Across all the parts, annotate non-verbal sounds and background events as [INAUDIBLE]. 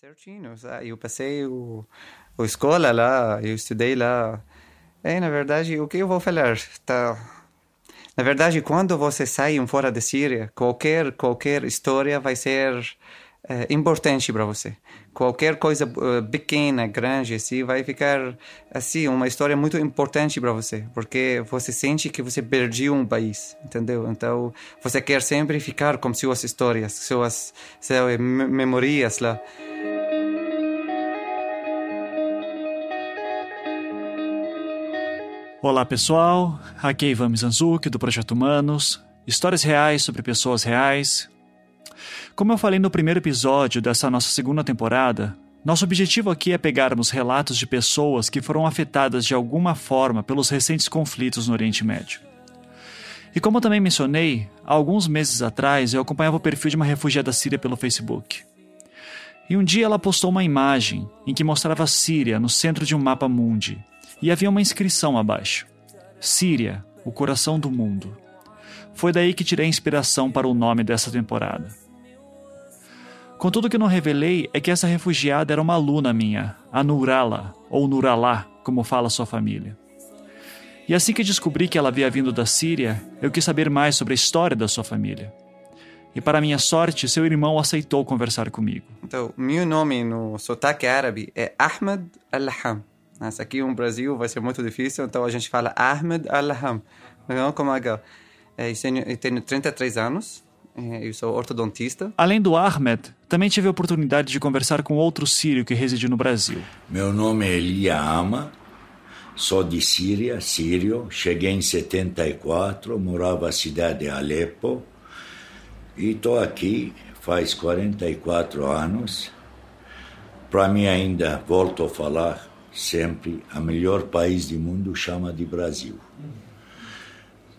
Certinho. Eu passei o, o escola lá, eu estudei lá. É, na verdade, o que eu vou falar? Tá... Na verdade, quando você sai fora da Síria, qualquer, qualquer história vai ser é, importante para você. Qualquer coisa uh, pequena, grande, assim, vai ficar assim uma história muito importante para você, porque você sente que você perdeu um país, entendeu? Então você quer sempre ficar com suas histórias, suas, suas memórias lá. Olá pessoal, aqui é Ivan Mizanzuki do Projeto Humanos, histórias reais sobre pessoas reais. Como eu falei no primeiro episódio dessa nossa segunda temporada, nosso objetivo aqui é pegarmos relatos de pessoas que foram afetadas de alguma forma pelos recentes conflitos no Oriente Médio. E como também mencionei, há alguns meses atrás eu acompanhava o perfil de uma refugiada síria pelo Facebook. E um dia ela postou uma imagem em que mostrava a Síria no centro de um mapa mundi e havia uma inscrição abaixo: Síria, o coração do mundo. Foi daí que tirei a inspiração para o nome dessa temporada. Contudo, o que não revelei é que essa refugiada era uma aluna minha, a Nurala, ou Nuralá, como fala sua família. E assim que descobri que ela havia vindo da Síria, eu quis saber mais sobre a história da sua família. E para minha sorte, seu irmão aceitou conversar comigo. Então, meu nome no sotaque árabe é Ahmed Al-Laham. Mas aqui no Brasil vai ser muito difícil, então a gente fala Ahmed Al-Ham. Não como. É, eu tenho, eu tenho 33 anos, eu sou ortodontista. Além do Ahmed, também tive a oportunidade de conversar com outro sírio que reside no Brasil. Meu nome é Elia Ama, sou de Síria, sírio. Cheguei em 74, morava na cidade de Alepo e estou aqui faz 44 anos. Para mim ainda volto a falar sempre a melhor país do mundo chama de Brasil.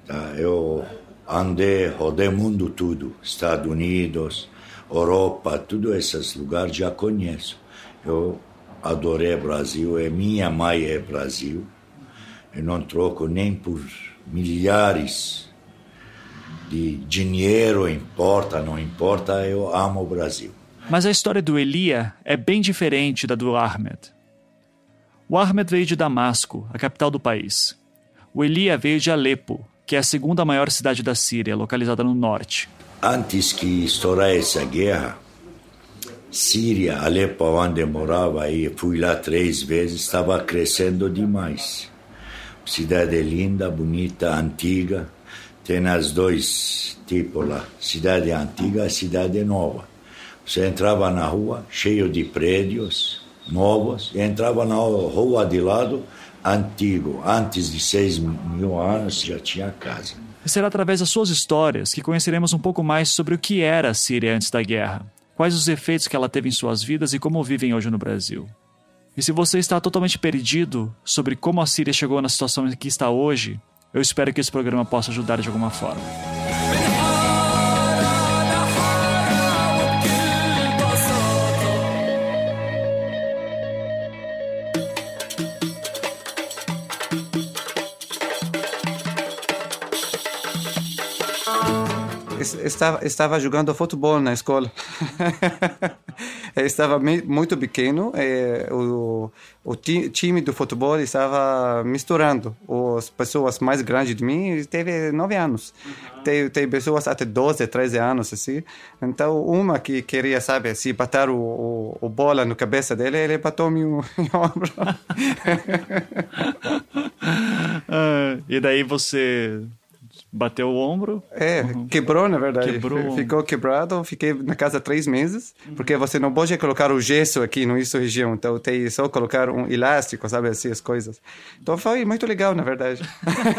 Tá? Eu andei, rodei mundo tudo, Estados Unidos, Europa, todos esses lugares já conheço. Eu adorei Brasil, e minha mãe é Brasil. Eu não troco nem por milhares de dinheiro, importa, não importa, eu amo o Brasil. Mas a história do Elia é bem diferente da do Ahmed. O Ahmed veio de Damasco, a capital do país. O Elia veio de Alepo, que é a segunda maior cidade da Síria, localizada no norte. Antes que estourasse essa guerra, Síria, Alepo, onde eu morava, e fui lá três vezes, estava crescendo demais. Cidade linda, bonita, antiga. Tem as dois tipos lá, cidade antiga e cidade nova. Você entrava na rua, cheio de prédios, novos entrava na rua de lado antigo, antes de seis mil anos já tinha casa. Será através das suas histórias que conheceremos um pouco mais sobre o que era a Síria antes da guerra, quais os efeitos que ela teve em suas vidas e como vivem hoje no Brasil. E se você está totalmente perdido sobre como a Síria chegou na situação em que está hoje, eu espero que esse programa possa ajudar de alguma forma. Estava, estava jogando futebol na escola. [LAUGHS] estava muito pequeno. o, o time do futebol estava misturando. As pessoas mais grandes de mim teve nove anos. Tem, tem pessoas até 12, 13 anos, assim. Então, uma que queria, sabe, se bater o, o, o bola no cabeça dele, ele bateu meu, [LAUGHS] meu ombro. [LAUGHS] ah, e daí você bateu o ombro. É, uhum. quebrou, na verdade. Quebrou. Ficou quebrado, fiquei na casa três meses, uhum. porque você não pode colocar o gesso aqui no isso região, então tem só colocar um elástico, sabe, assim, as coisas. Então foi muito legal, na verdade.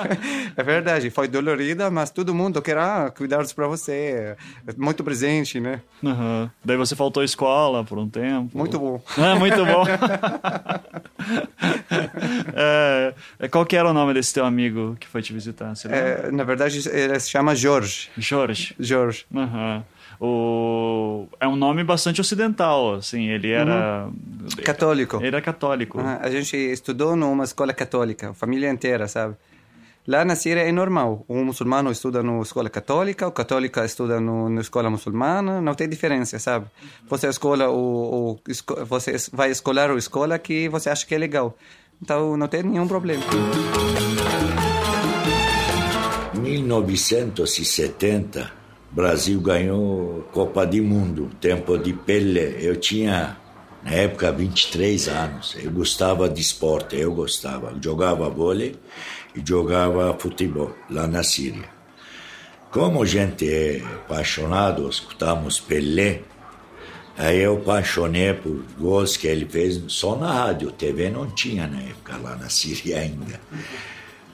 [LAUGHS] é verdade, foi dolorida, mas todo mundo quer ah, cuidados para você, muito presente, né? Uhum. Daí você faltou à escola por um tempo. Muito bom. É, muito bom. [LAUGHS] [LAUGHS] é, qual que era o nome desse teu amigo que foi te visitar? É, na verdade, verdade, ele se chama Jorge. Jorge. Jorge. Uhum. O... É um nome bastante ocidental, assim, ele era... Uhum. Católico. Era católico. Uhum. A gente estudou numa escola católica, família inteira, sabe? Lá na Síria é normal. O muçulmano estuda na escola católica, o católica estuda no, na escola muçulmana, não tem diferença, sabe? Você escolhe o, o você vai escolher a escola que você acha que é legal. Então não tem nenhum problema. 1970, Brasil ganhou Copa do Mundo, tempo de Pelé. Eu tinha na época 23 anos. Eu gostava de esporte, eu gostava. jogava vôlei e jogava futebol lá na Síria. Como a gente é apaixonado, escutamos Pelé, aí eu apaixonei por gols que ele fez só na rádio, TV não tinha na época lá na Síria ainda.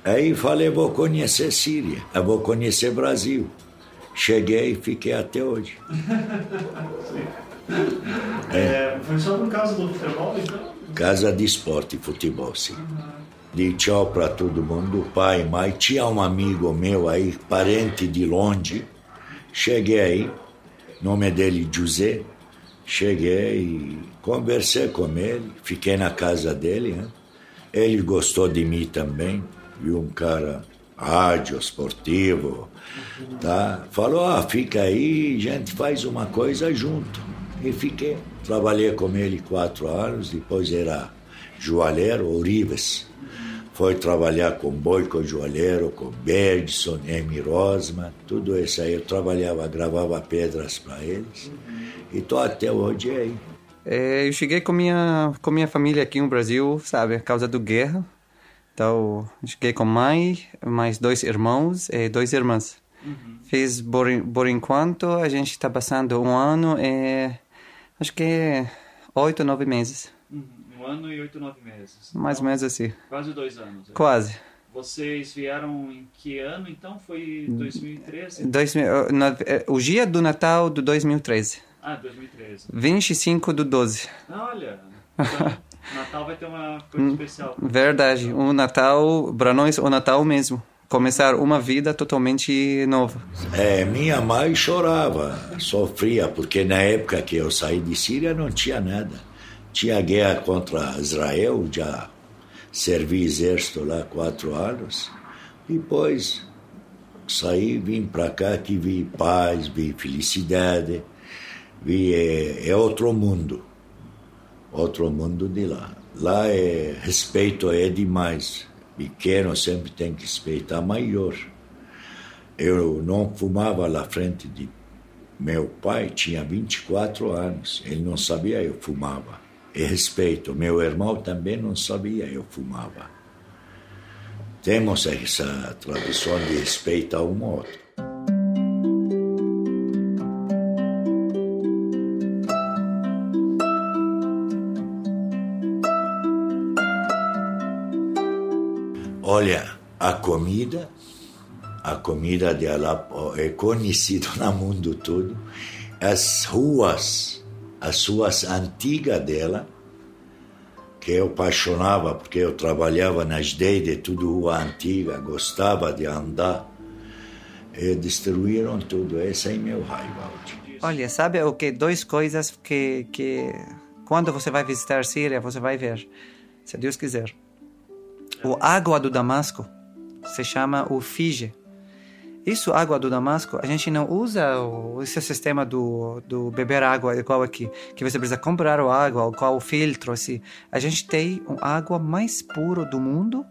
Aí falei, vou conhecer Síria, eu vou conhecer Brasil. Cheguei e fiquei até hoje. É, foi só por causa do futebol, então? Casa de esporte e futebol, sim. Uhum de tchau para todo mundo, pai, mãe. Tinha um amigo meu aí, parente de longe. Cheguei aí, nome dele José. Cheguei e conversei com ele, fiquei na casa dele. Né? Ele gostou de mim também, viu um cara rádio, esportivo, tá? Falou, ah, fica aí, a gente faz uma coisa junto. E fiquei. Trabalhei com ele quatro anos, depois era joalheiro, Orives foi trabalhar com Boico Joalheiro, com Bergson, Emi Rosma, tudo isso aí. Eu trabalhava, gravava pedras para eles. E tô até hoje aí. É, eu cheguei com minha com minha família aqui no Brasil, sabe, por causa do guerra. Então, cheguei com mãe, mais dois irmãos e dois irmãs. Uhum. Fiz, por, por enquanto, a gente está passando um ano e acho que oito, nove meses. Uhum ano e oito, nove meses. Mais ou menos assim. Quase dois anos. É. Quase. Vocês vieram em que ano, então? Foi 2013? Dois, é, o dia do Natal de 2013. Ah, 2013. 25 do 12. Olha, então, [LAUGHS] Natal vai ter uma coisa hum, especial. Verdade. O Natal, para nós, o Natal mesmo. Começar uma vida totalmente nova. É, minha mãe chorava, sofria, porque na época que eu saí de Síria não tinha nada. Tinha guerra contra Israel, já servi exército lá quatro anos. Depois saí, vim para cá que vi paz, vi felicidade, vi é, é, outro mundo, outro mundo de lá. Lá é respeito é demais. Pequeno sempre tem que respeitar maior. Eu não fumava lá frente de meu pai, tinha 24 anos. Ele não sabia eu fumava e respeito. Meu irmão também não sabia, eu fumava. Temos essa tradição de respeito a um outro. Olha, a comida, a comida de Alepo é conhecida no mundo todo. As ruas as suas antigas dela, que eu apaixonava porque eu trabalhava nas de tudo rua antiga, gostava de andar, e destruíram tudo. Essa é meu raiva. Olha, sabe o que? Duas coisas que, que quando você vai visitar Síria, você vai ver, se Deus quiser. O água do Damasco se chama o Fige isso, água do Damasco, a gente não usa o, esse sistema do, do beber água igual aqui, que você precisa comprar a água, qual o filtro, assim. A gente tem a água mais pura do mundo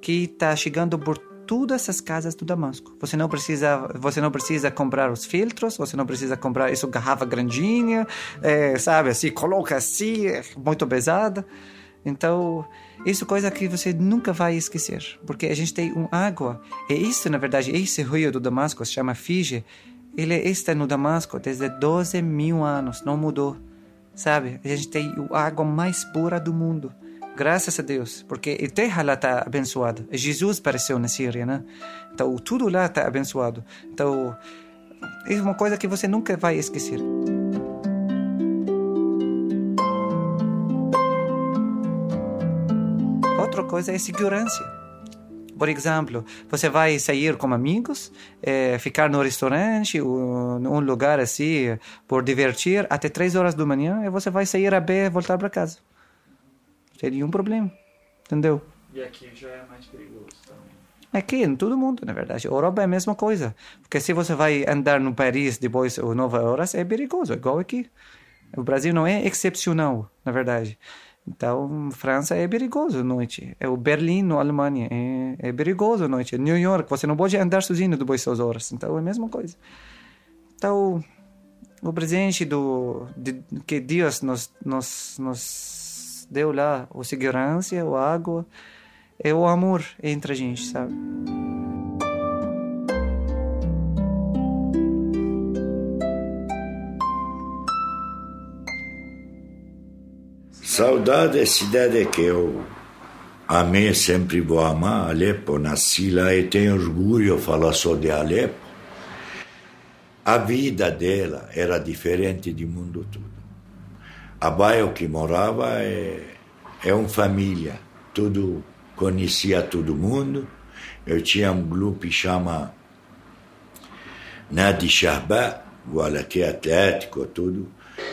que está chegando por todas essas casas do Damasco. Você não precisa, você não precisa comprar os filtros, você não precisa comprar isso garrafa grandinha, é, sabe? Assim, coloca assim, é muito pesada. Então, isso é coisa que você nunca vai esquecer, porque a gente tem um água. E isso, na verdade, esse rio do Damasco se chama Fige. Ele está no Damasco desde 12 mil anos, não mudou. Sabe? A gente tem a água mais pura do mundo. Graças a Deus, porque a terra lá está abençoada. Jesus apareceu na Síria, né? Então, tudo lá está abençoado. Então, é uma coisa que você nunca vai esquecer. Outra coisa é segurança. Por exemplo, você vai sair com amigos, é, ficar no restaurante, ou num lugar assim, por divertir, até três horas da manhã, e você vai sair a pé e voltar para casa. Seria um problema, entendeu? E aqui já é mais perigoso também. Aqui, em todo mundo, na verdade. Europa é a mesma coisa. Porque se você vai andar no Paris depois ou Nova Horas, é perigoso, igual aqui. O Brasil não é excepcional, na verdade. Então, França é perigoso à noite. É o Berlim, na Alemanha, é, é perigoso à noite. New York, você não pode andar sozinho depois das horas. Então, é a mesma coisa. Então, o presente do de, que Deus nos, nos, nos deu lá, a segurança, a água, é o amor entre a gente, sabe? Saudade é cidade que eu amei, sempre vou amar. Alepo, nasci lá e tenho orgulho de falar só de Alepo. A vida dela era diferente do mundo todo. A bairro que morava é, é uma família, tudo conhecia todo mundo. Eu tinha um grupo que chama Nadi Shahba, o que é atlético, tudo.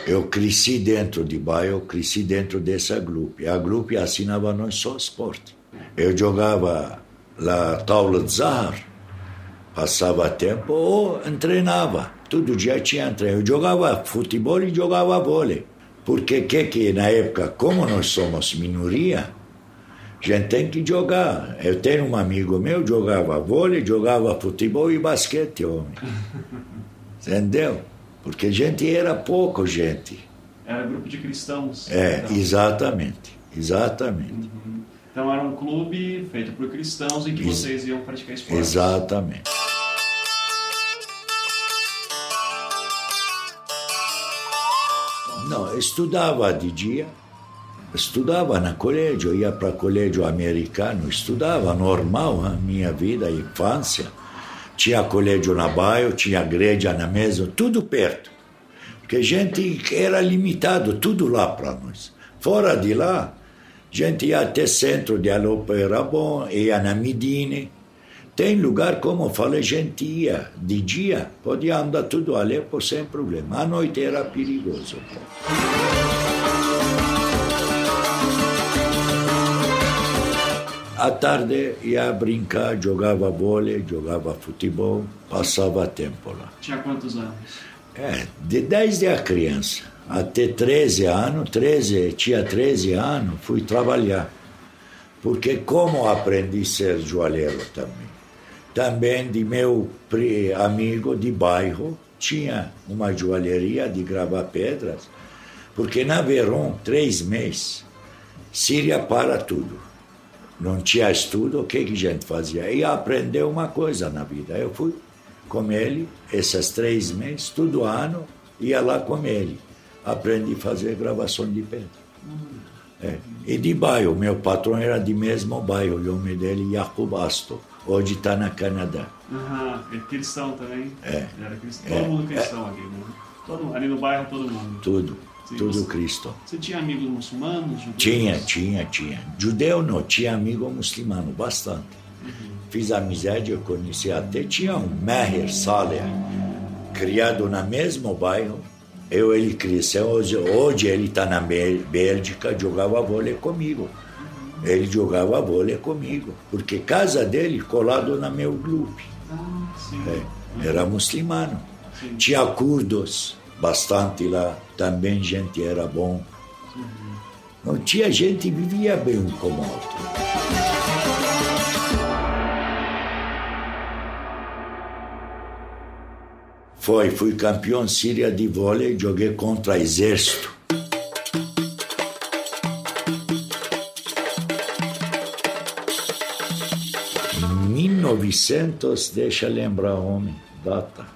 Eu cresci dentro de bairro, cresci dentro dessa grupo. A grupo assinava nós só esporte. Eu jogava lá taula de zahar, passava tempo ou treinava. Todo dia tinha treino. Eu jogava futebol e jogava vôlei. Porque que que na época, como nós somos minoria, a gente tem que jogar. Eu tenho um amigo meu, jogava vôlei, jogava futebol e basquete, homem. [LAUGHS] Entendeu? Porque gente era pouco gente. Era grupo de cristãos. É, então. exatamente. Exatamente. Uhum. Então era um clube feito por cristãos em que Ex vocês iam praticar esporte. Exatamente. Não, eu estudava de dia, estudava na colégio, ia para colégio americano, estudava normal a minha vida, a infância. Tinha colégio na bairro, tinha igreja na mesa, tudo perto. Porque a gente era limitado, tudo lá para nós. Fora de lá, a gente ia até centro de Alopo era bom, ia na Medine. Tem lugar, como eu falei, a gente ia de dia, podia andar tudo Alepo sem problema. À noite era perigoso. À tarde ia brincar, jogava vôlei, jogava futebol, passava tempo lá. Tinha quantos anos? É, de, desde a criança até 13 anos, 13, tinha 13 anos, fui trabalhar. Porque como aprendi a ser joalheiro também. Também de meu amigo de bairro, tinha uma joalheria de gravar pedras, porque na verão, três meses, Síria para tudo não tinha estudo, o que, que a gente fazia? Ia aprender uma coisa na vida. Eu fui com ele, esses três meses, todo ano, ia lá com ele. Aprendi a fazer gravação de pedra. É. E de bairro, meu patrão era de mesmo bairro, o nome dele Jacob Astor. Hoje está na Canadá. Aham, é cristão também? É. Era cristão. Todo é. mundo cristão é. aqui, né? Todo, ali no bairro, todo mundo. Tudo. Tudo você, Cristo. Você tinha amigos muçulmanos? Judeus? Tinha, tinha, tinha. Judeu não, tinha amigo muçulmano, bastante. Uhum. Fiz amizade, eu conheci até, tinha um Meher Saleh, criado no mesmo bairro. Eu, ele cresceu, hoje, hoje ele está na Bélgica, jogava vôlei comigo. Uhum. Ele jogava vôlei comigo, porque casa dele colado na meu grupo. Ah, é, era muçulmano. Sim. Tinha curdos bastante lá, também gente era bom. Não tinha gente vivia bem um como outro. Foi, fui campeão síria de vôlei, joguei contra exército. Em 1900, deixa lembrar homem, data.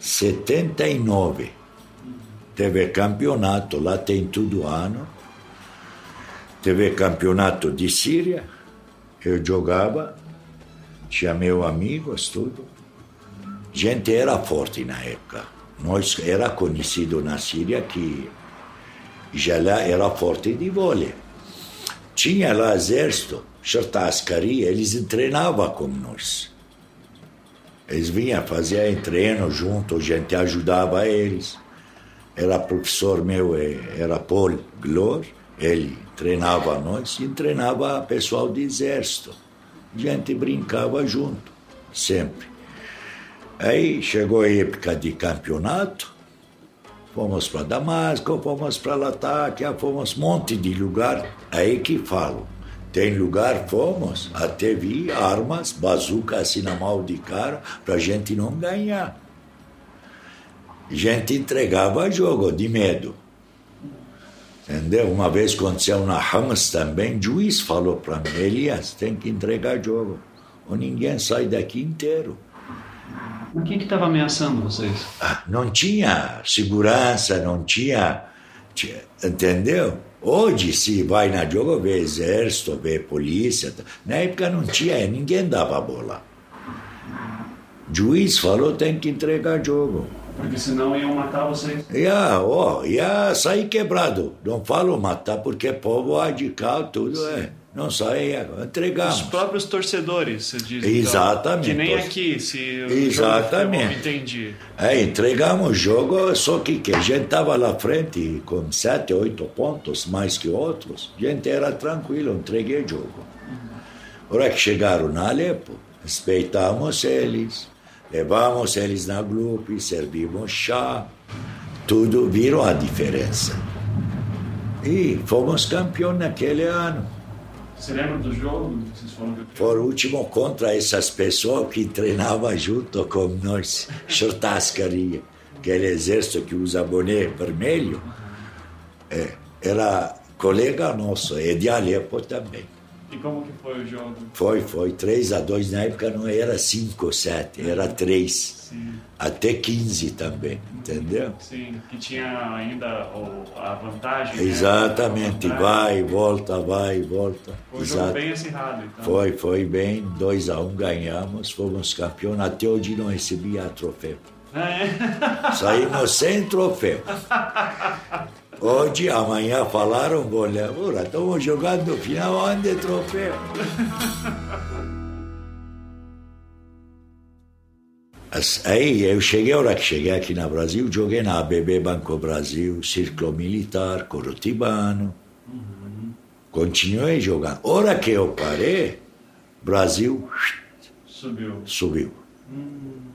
79 teve campeonato, lá tem tudo ano. Teve campeonato de Síria, eu jogava, tinha meu amigos, tudo. Gente era forte na época. Nós era conhecido na Síria que já lá era forte de vôlei. Tinha lá exército, Shartascari, eles treinavam com nós. Eles vinham, faziam treino junto, a gente ajudava eles. Era professor meu, eh, era Paul Glor, ele treinava nós e treinava pessoal do exército. a gente brincava junto, sempre. Aí chegou a época de campeonato, fomos para Damasco, fomos para Latáquia, fomos um monte de lugar. Aí que falo, tem lugar, fomos, até vi armas, bazuca assim na mão de cara, para gente não ganhar. Gente entregava jogo de medo. Entendeu? Uma vez aconteceu na Hamas também, o juiz falou para mim, Elias, tem que entregar jogo, ou ninguém sai daqui inteiro. Mas quem que estava ameaçando vocês? Ah, não tinha segurança, não tinha, tinha, entendeu? Hoje, se vai na jogo, vê exército, vê polícia. Na época não tinha, ninguém dava bola. Juiz falou tem que entregar jogo. Porque senão iam matar vocês. Ia, oh, ia sair quebrado. Não falo matar porque povo radical, tudo Sim. é. Não saía, entregamos. Os próprios torcedores, você diz. Exatamente. Então, que nem aqui, se Exatamente. entendi. É, entregamos o jogo, só que, que a gente estava lá frente com sete, oito pontos, mais que outros. A gente era tranquilo, entreguei o jogo. Uhum. Hora que chegaram na Alepo, respeitamos eles, levamos eles na grupo, servimos chá, tudo, viram a diferença. E fomos campeões naquele ano. Você lembra do jogo? Vocês foram o último contra essas pessoas que treinavam junto com nós, churrascaria, aquele exército que usa boné vermelho. É, era colega nosso, é de Alepo também. E como que foi o jogo? Foi, foi 3 a 2 na época não era 5 ou 7, era 3. Até 15 também, entendeu? Sim, que tinha ainda a vantagem. Né? Exatamente, né? vai, volta, vai, volta. Foi um jogo bem acirrado, então. Foi, foi bem, 2 a 1 um ganhamos, fomos campeões, até hoje não recebia troféu. É. Saímos sem troféu. [LAUGHS] Hoje, amanhã falaram, vou levar, estamos jogando final onde troféu. Aí eu cheguei, a hora que cheguei aqui no Brasil, joguei na ABB Banco Brasil, Círculo Militar, Corotibano. Uhum. Continuei jogando. Hora que eu parei, Brasil subiu. subiu. Uhum.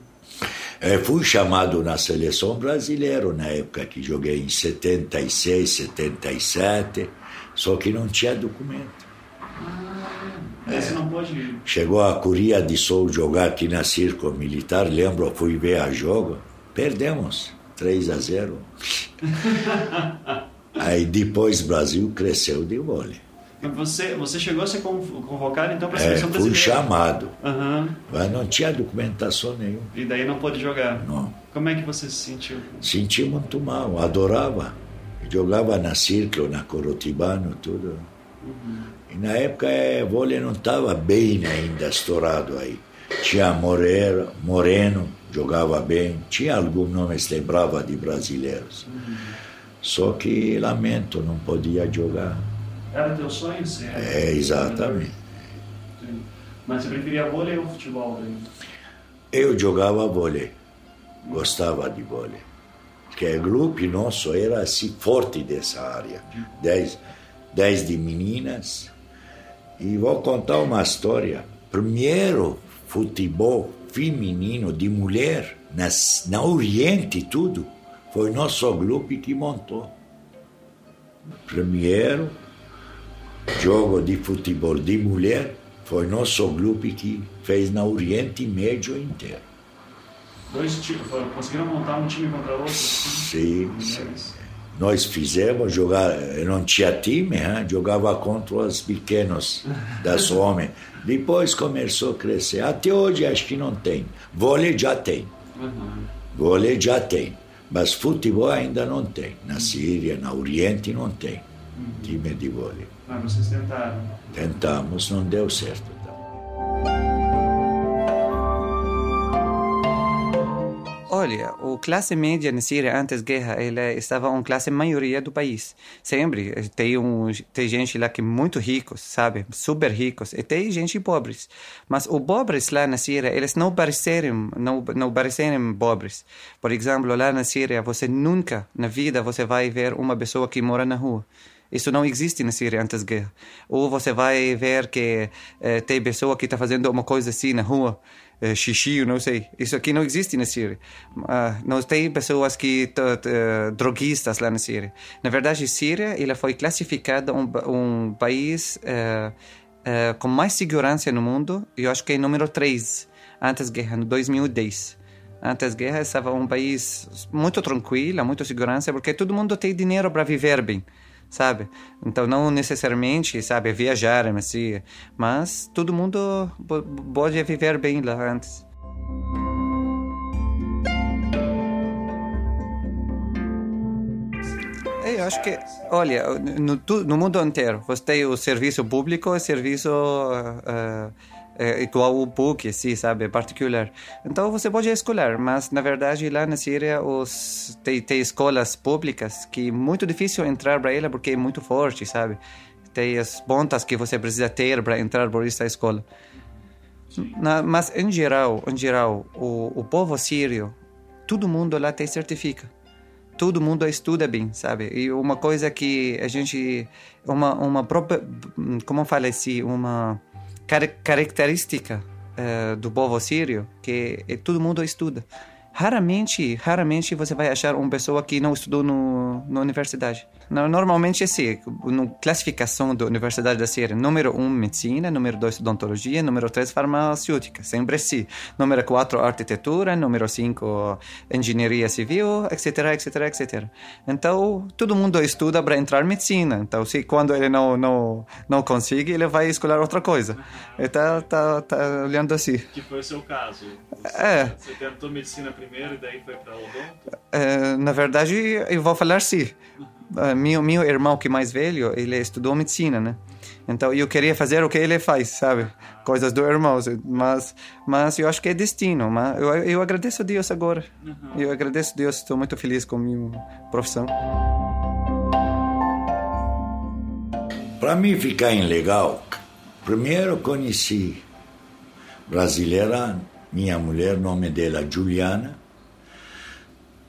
É, fui chamado na seleção brasileira na época que joguei em 76, 77, só que não tinha documento. Ah, é, não pode Chegou a Curia de Sul jogar aqui na Circo Militar, lembro, fui ver a jogo, perdemos 3 a 0. [LAUGHS] Aí depois o Brasil cresceu de vôlei. Você, você chegou a ser convocado então para a é, seleção é, brasileira? Fui chamado, uhum. mas não tinha documentação nenhuma. E daí não pôde jogar? Não. Como é que você se sentiu? Senti muito mal, adorava. Jogava na Círculo, na Corotibano, tudo. Uhum. E na época é, vôlei não estava bem ainda estourado aí. Tinha Moreno, Moreno, jogava bem. Tinha alguns nomes, lembrava de brasileiros. Uhum. Só que, lamento, não podia jogar. Era teu sonho ser? É, exatamente. Sim. Mas você preferia vôlei ou futebol? Daí? Eu jogava vôlei. Gostava de vôlei. Porque o grupo nosso era assim forte dessa área. Dez, dez de meninas. E vou contar uma história. Primeiro futebol feminino de mulher nas, na Oriente tudo foi nosso grupo que montou. Primeiro jogo de futebol de mulher foi nosso grupo que fez na Oriente Médio inteiro. Dois times, conseguiram montar um time contra outro? Sim, sim. Nós fizemos jogar, não tinha time, hein? jogava contra os pequenos das [LAUGHS] homens. Depois começou a crescer. Até hoje acho que não tem. Vôlei já tem. Uhum. Vôlei já tem. Mas futebol ainda não tem. Na Síria, na Oriente não tem. Uhum. Time de vôlei. Mas vocês tentaram? Tentamos, não deu certo. Olha, a classe média na Síria antes da guerra, ela estava uma classe maioria do país. Sempre tem um tem gente lá que é muito ricos, sabe, super ricos, e tem gente pobres. Mas os pobres lá na Síria, eles não parecem não não parecem pobres. Por exemplo, lá na Síria, você nunca na vida você vai ver uma pessoa que mora na rua Isso não existe na Síria antes da guerra. Ou você vai ver que eh, tem pessoa que está fazendo uma coisa assim na rua, eh, xixi, não sei. Isso aqui não existe na Síria. Uh, não tem pessoas que uh, droguistas lá na Síria. Na verdade, Síria ela foi classificada um, um país uh, com mais segurança no mundo. Eu acho que é número 3 antes da guerra, no 2010. Antes da guerra estava um país muito tranquilo, muito segurança, porque todo mundo tem dinheiro para viver bem sabe? Então não necessariamente, sabe, viajar, mas, mas todo mundo pode viver bem lá antes. Eu acho que, olha, no, no mundo inteiro, você tem o serviço público e serviço uh, é igual o PUC, assim, sabe, particular. Então você pode escolher, mas na verdade lá na Síria os tem, tem escolas públicas que é muito difícil entrar para ela porque é muito forte, sabe? Tem as pontas que você precisa ter para entrar por essa escola. Na, mas em geral, em geral, o, o povo sírio, todo mundo lá tem certifica. Todo mundo estuda bem, sabe? E uma coisa que a gente, uma uma própria, como fala assim, uma car característica uh, do povo sírio que é, todo mundo estuda. Raramente, raramente você vai achar uma pessoa que não estudou no, na universidade. Normalmente assim, na classificação da Universidade da Síria, número 1, um, medicina, número 2, odontologia, número 3, farmacêutica, sempre assim. Número 4, arquitetura, número 5, engenharia civil, etc, etc, etc. Então, todo mundo estuda para entrar em medicina. Então, se quando ele não, não, não consegue, ele vai escolher outra coisa. Ele está tá, tá olhando assim. Que foi o seu caso. Você, é. Você tentou medicina primeiro e daí foi para odonto? É, na verdade, eu vou falar sim. Uh, meu, meu irmão que é mais velho, ele estudou medicina, né? Então eu queria fazer o que ele faz, sabe? Coisas do irmão, mas mas eu acho que é destino. Mas eu, eu agradeço a Deus agora. Uhum. Eu agradeço a Deus, estou muito feliz com a minha profissão. Para mim ficar em legal, primeiro conheci brasileira, minha mulher, nome dela Juliana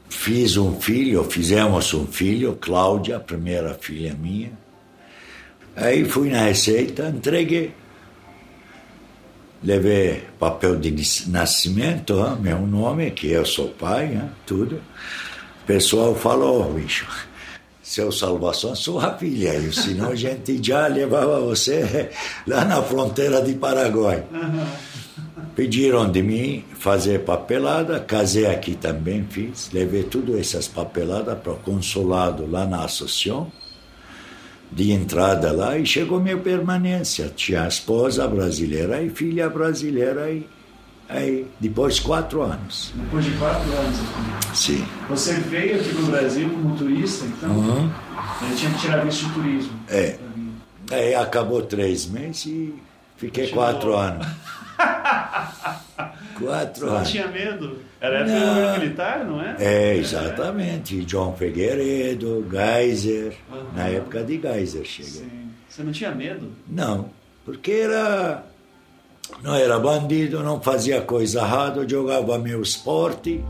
Fiz um filho, fizemos um filho, Cláudia, a primeira filha minha. Aí fui na Receita, entreguei. Levei papel de nascimento, meu nome, que eu sou pai, tudo. O pessoal falou, oh, bicho, seu Salvação, sua filha, e senão a gente já levava você [LAUGHS] lá na fronteira de Paraguai. Pediram de mim fazer papelada, casei aqui também, fiz, levei tudo essas papeladas para o consulado lá na Associação, de entrada lá, e chegou minha permanência. Tinha esposa brasileira e filha brasileira aí. Aí, depois de quatro anos. Depois de quatro anos? Sim. Você veio aqui para o Brasil como turista, então? Uhum. Ele tinha que tirar visto de turismo. É. Aí acabou três meses e fiquei quatro anos. Quatro anos. tinha medo? Era época militar, não é? É, exatamente. John Figueiredo, Geyser. Uhum. Na época de Geyser cheguei. Sim. Você não tinha medo? Não, porque era. Não era bandido, não fazia coisa errada, jogava meu esporte.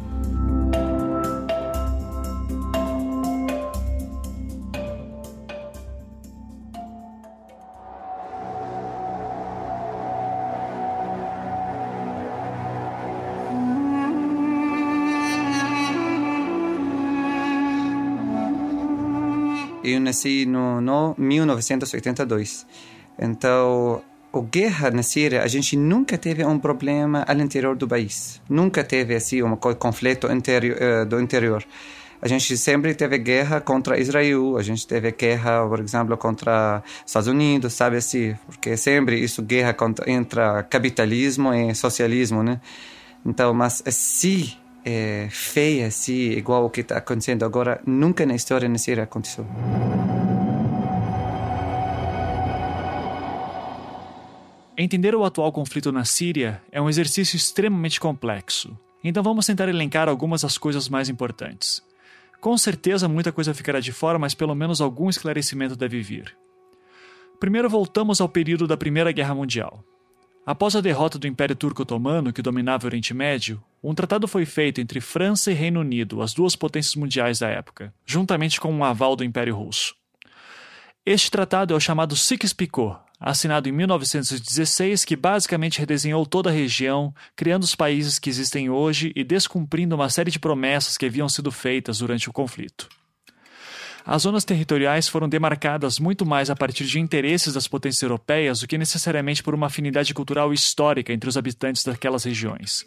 Eu nasci no, no 1982. Então, a guerra na Síria, a gente nunca teve um problema ao interior do país. Nunca teve assim um conflito interior, uh, do interior. A gente sempre teve guerra contra Israel, a gente teve guerra, por exemplo, contra Estados Unidos, sabe assim? Porque sempre isso guerra contra entre capitalismo e socialismo, né? Então, mas assim é, feia assim, igual o que está acontecendo agora, nunca na história na Síria aconteceu. Entender o atual conflito na Síria é um exercício extremamente complexo. Então vamos tentar elencar algumas das coisas mais importantes. Com certeza muita coisa ficará de fora, mas pelo menos algum esclarecimento deve vir. Primeiro voltamos ao período da Primeira Guerra Mundial. Após a derrota do Império Turco Otomano, que dominava o Oriente Médio, um tratado foi feito entre França e Reino Unido, as duas potências mundiais da época, juntamente com um aval do Império Russo. Este tratado é o chamado Sykes-Picot, assinado em 1916, que basicamente redesenhou toda a região, criando os países que existem hoje e descumprindo uma série de promessas que haviam sido feitas durante o conflito. As zonas territoriais foram demarcadas muito mais a partir de interesses das potências europeias do que necessariamente por uma afinidade cultural histórica entre os habitantes daquelas regiões.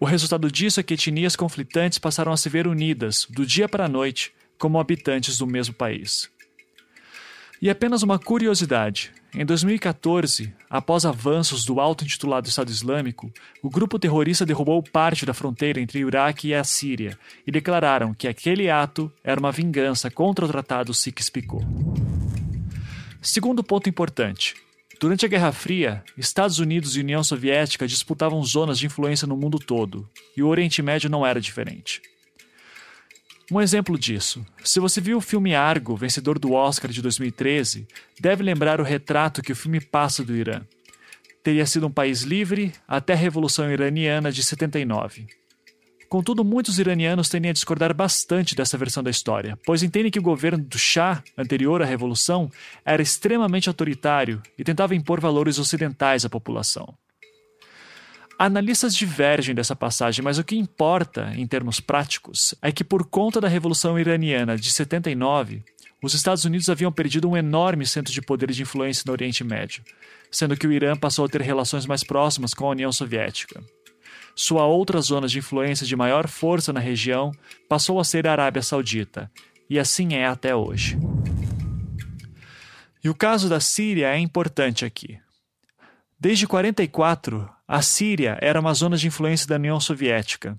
O resultado disso é que etnias conflitantes passaram a se ver unidas, do dia para a noite, como habitantes do mesmo país. E apenas uma curiosidade: em 2014, após avanços do auto-intitulado Estado Islâmico, o grupo terrorista derrubou parte da fronteira entre o Iraque e a Síria e declararam que aquele ato era uma vingança contra o Tratado Sykes-Picot. Segundo ponto importante: durante a Guerra Fria, Estados Unidos e União Soviética disputavam zonas de influência no mundo todo, e o Oriente Médio não era diferente. Um exemplo disso: se você viu o filme Argo, vencedor do Oscar de 2013, deve lembrar o retrato que o filme passa do Irã. Teria sido um país livre até a Revolução Iraniana de 79. Contudo, muitos iranianos tendem a discordar bastante dessa versão da história, pois entendem que o governo do Shah, anterior à Revolução, era extremamente autoritário e tentava impor valores ocidentais à população. Analistas divergem dessa passagem, mas o que importa, em termos práticos, é que por conta da Revolução Iraniana de 79, os Estados Unidos haviam perdido um enorme centro de poder de influência no Oriente Médio, sendo que o Irã passou a ter relações mais próximas com a União Soviética. Sua outra zona de influência de maior força na região passou a ser a Arábia Saudita, e assim é até hoje. E o caso da Síria é importante aqui. Desde 44, a Síria era uma zona de influência da União Soviética,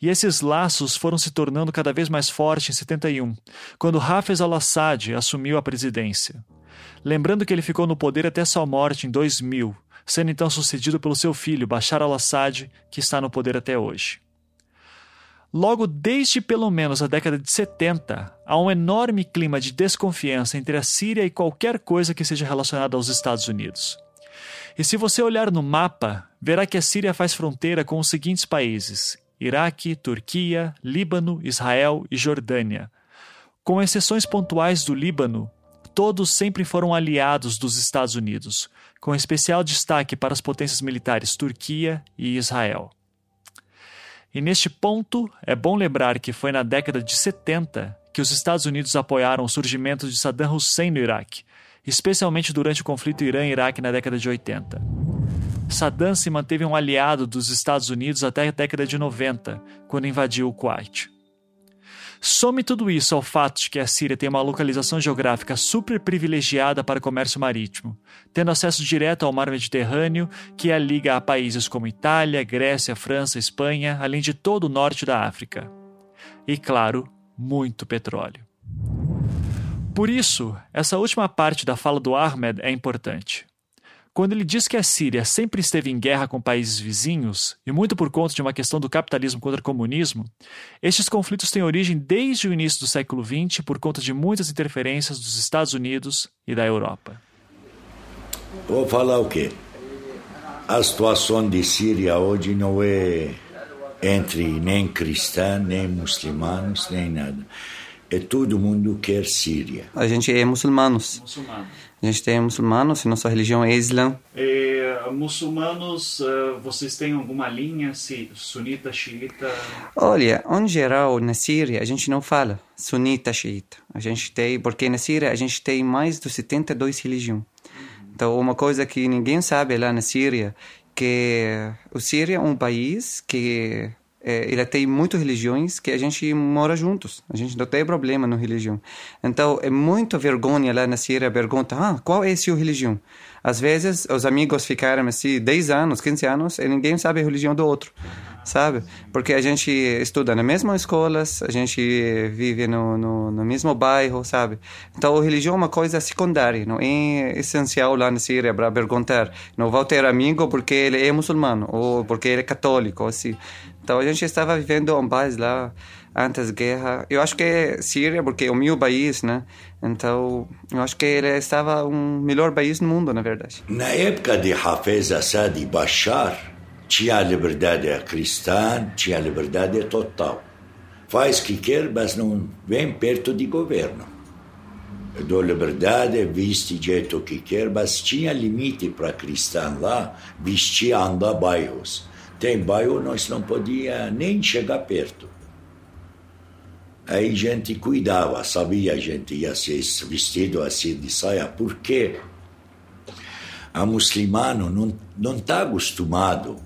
e esses laços foram se tornando cada vez mais fortes em 71, quando Hafez al-Assad assumiu a presidência. Lembrando que ele ficou no poder até sua morte em 2000, sendo então sucedido pelo seu filho Bashar al-Assad, que está no poder até hoje. Logo desde pelo menos a década de 70, há um enorme clima de desconfiança entre a Síria e qualquer coisa que seja relacionada aos Estados Unidos. E se você olhar no mapa, verá que a Síria faz fronteira com os seguintes países: Iraque, Turquia, Líbano, Israel e Jordânia. Com exceções pontuais do Líbano, todos sempre foram aliados dos Estados Unidos, com especial destaque para as potências militares Turquia e Israel. E neste ponto, é bom lembrar que foi na década de 70 que os Estados Unidos apoiaram o surgimento de Saddam Hussein no Iraque, especialmente durante o conflito Irã-Iraque na década de 80. Saddam se manteve um aliado dos Estados Unidos até a década de 90, quando invadiu o Kuwait. Some tudo isso ao fato de que a Síria tem uma localização geográfica super privilegiada para o comércio marítimo, tendo acesso direto ao mar Mediterrâneo, que a liga a países como Itália, Grécia, França, Espanha, além de todo o norte da África. E, claro, muito petróleo. Por isso, essa última parte da fala do Ahmed é importante. Quando ele diz que a Síria sempre esteve em guerra com países vizinhos, e muito por conta de uma questão do capitalismo contra o comunismo, estes conflitos têm origem desde o início do século XX por conta de muitas interferências dos Estados Unidos e da Europa. Vou falar o quê? A situação de Síria hoje não é entre nem cristãos, nem muçulmanos, nem nada e todo mundo quer Síria. A gente é muçulmanos. Muçulmano. A gente tem muçulmanos, nossa religião é Islã. E, muçulmanos, uh, vocês têm alguma linha se, sunita, xiita? Olha, em geral, na Síria, a gente não fala sunita, xiita. A gente tem, porque na Síria a gente tem mais de 72 religiões. Então, uma coisa que ninguém sabe lá na Síria, que o Síria é um país que é, ele tem muitas religiões que a gente mora juntos. A gente não tem problema na religião. Então, é muita vergonha lá na Síria pergunta, ah, qual é a sua religião? Às vezes, os amigos ficaram assim 10 anos, 15 anos, e ninguém sabe a religião do outro, sabe? Porque a gente estuda na mesma escolas, a gente vive no, no, no mesmo bairro, sabe? Então, a religião é uma coisa secundária, não é essencial lá na Síria para perguntar. Não vou ter amigo porque ele é muçulmano, ou porque ele é católico, assim. Então a gente estava vivendo um país lá antes da guerra. Eu acho que é Síria, porque é o meu país, né? Então eu acho que ele estava um melhor país no mundo, na verdade. Na época de Hafez Assad e Bashar, tinha liberdade cristã, tinha liberdade total. Faz o que quer, mas não vem perto de governo. dou liberdade, veste do jeito que quer, mas tinha limite para cristão lá, vestir, andar bairros. Tem bairro nós não podia nem chegar perto. Aí a gente cuidava, sabia a gente ia ser vestido assim de saia, porque a muçulmano não não está acostumado.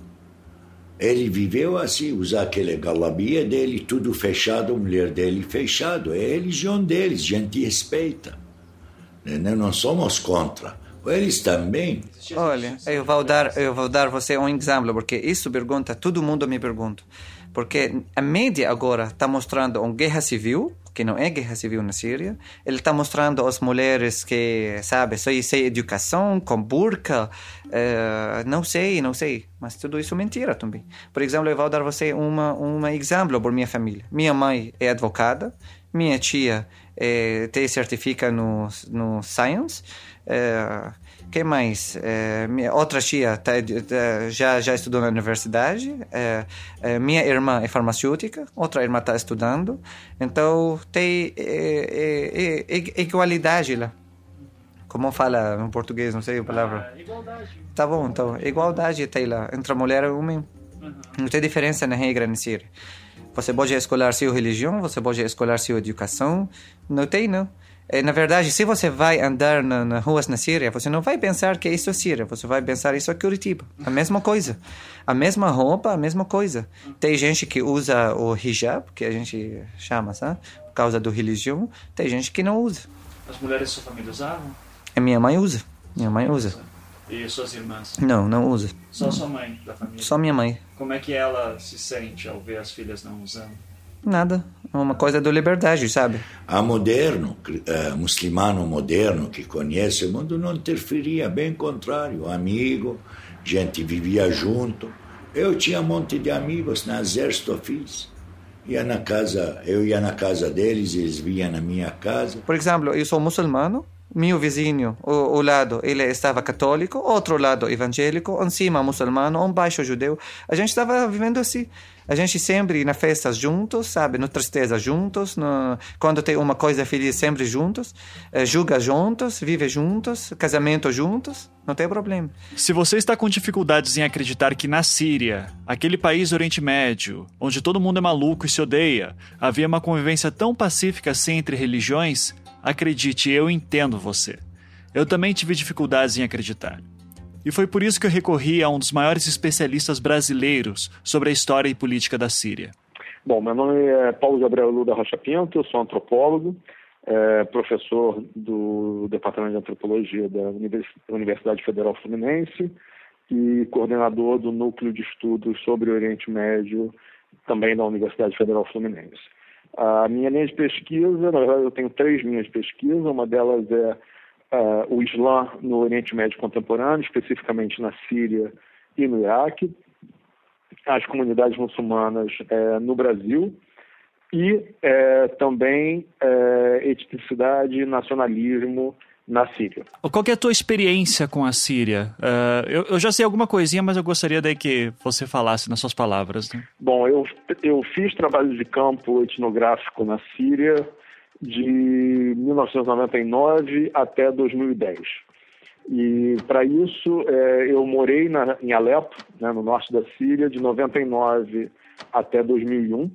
Ele viveu assim, usar aquele galabia dele, tudo fechado, a mulher dele fechado. É a religião deles, a gente respeita. Né? Não somos contra. Eles também. Olha, eu vou dar, eu vou dar você um exemplo, porque isso pergunta, todo mundo me pergunta. Porque a mídia agora está mostrando uma guerra civil, que não é guerra civil na Síria. Ele está mostrando as mulheres que, sabe, só sem educação, com burca. Uh, não sei, não sei. Mas tudo isso é mentira também. Por exemplo, eu vou dar você uma, um exemplo por minha família. Minha mãe é advogada, minha tia é, tem certifica no, no Science. Uh, que mais? É, minha outra tia tá, tá, já, já estudou na universidade. É, é, minha irmã é farmacêutica, outra irmã está estudando. Então, tem é, é, é, igualdade lá. Como fala em português, não sei a palavra. Ah, igualdade. Tá bom, então. Igualdade tem lá, entre a mulher e o homem. Uhum. Não tem diferença na regra Síria. Você pode escolher sua religião, você pode escolher sua educação. Não tem, não. É, na verdade, se você vai andar na, na, ruas na Síria, você não vai pensar que isso é Síria, você vai pensar isso é Curitiba. A mesma coisa. A mesma roupa, a mesma coisa. Tem gente que usa o hijab, que a gente chama, sabe? Por causa da religião. Tem gente que não usa. As mulheres da sua família usavam? A minha mãe usa. Minha mãe usa. E suas irmãs? Não, não usa. Só sua mãe da família? Só minha mãe. Como é que ela se sente ao ver as filhas não usando? Nada. É uma coisa da liberdade, sabe? A moderno, uh, muçulmano moderno que conhece o mundo não interferia, bem contrário. Amigo, gente vivia junto. Eu tinha um monte de amigos no exército, fiz. Ia na casa, eu ia na casa deles, eles vinham na minha casa. Por exemplo, eu sou muçulmano, meu vizinho, o, o, lado, ele estava católico, outro lado evangélico, um cima muçulmano, um baixo judeu. A gente estava vivendo assim. A gente sempre na festas juntos, sabe? No tristeza juntos, no... quando tem uma coisa feliz sempre juntos, é, julga juntos, vive juntos, casamento juntos, não tem problema. Se você está com dificuldades em acreditar que na Síria, aquele país do Oriente Médio, onde todo mundo é maluco e se odeia, havia uma convivência tão pacífica assim entre religiões, acredite, eu entendo você. Eu também tive dificuldades em acreditar. E foi por isso que eu recorri a um dos maiores especialistas brasileiros sobre a história e política da Síria. Bom, meu nome é Paulo Gabriel Luda Rocha Pinto, eu sou antropólogo, é, professor do Departamento de Antropologia da Universidade Federal Fluminense e coordenador do Núcleo de Estudos sobre o Oriente Médio, também da Universidade Federal Fluminense. A minha linha de pesquisa, na verdade eu tenho três linhas de pesquisa, uma delas é uh, o Islã no Oriente Médio contemporâneo, especificamente na Síria e no Iraque, as comunidades muçulmanas uh, no Brasil e uh, também etnicidade e nacionalismo na Síria. Qual é a tua experiência com a Síria? Uh, eu, eu, já sei alguma coisinha, mas eu gostaria daí que você falasse nas suas palavras. Né? Bom, eu, eu fiz trabalho de campo etnográfico na Síria de 1999 até 2010. E para isso é, eu morei na, em Alepo, né, no norte da Síria, de 99 até 2001,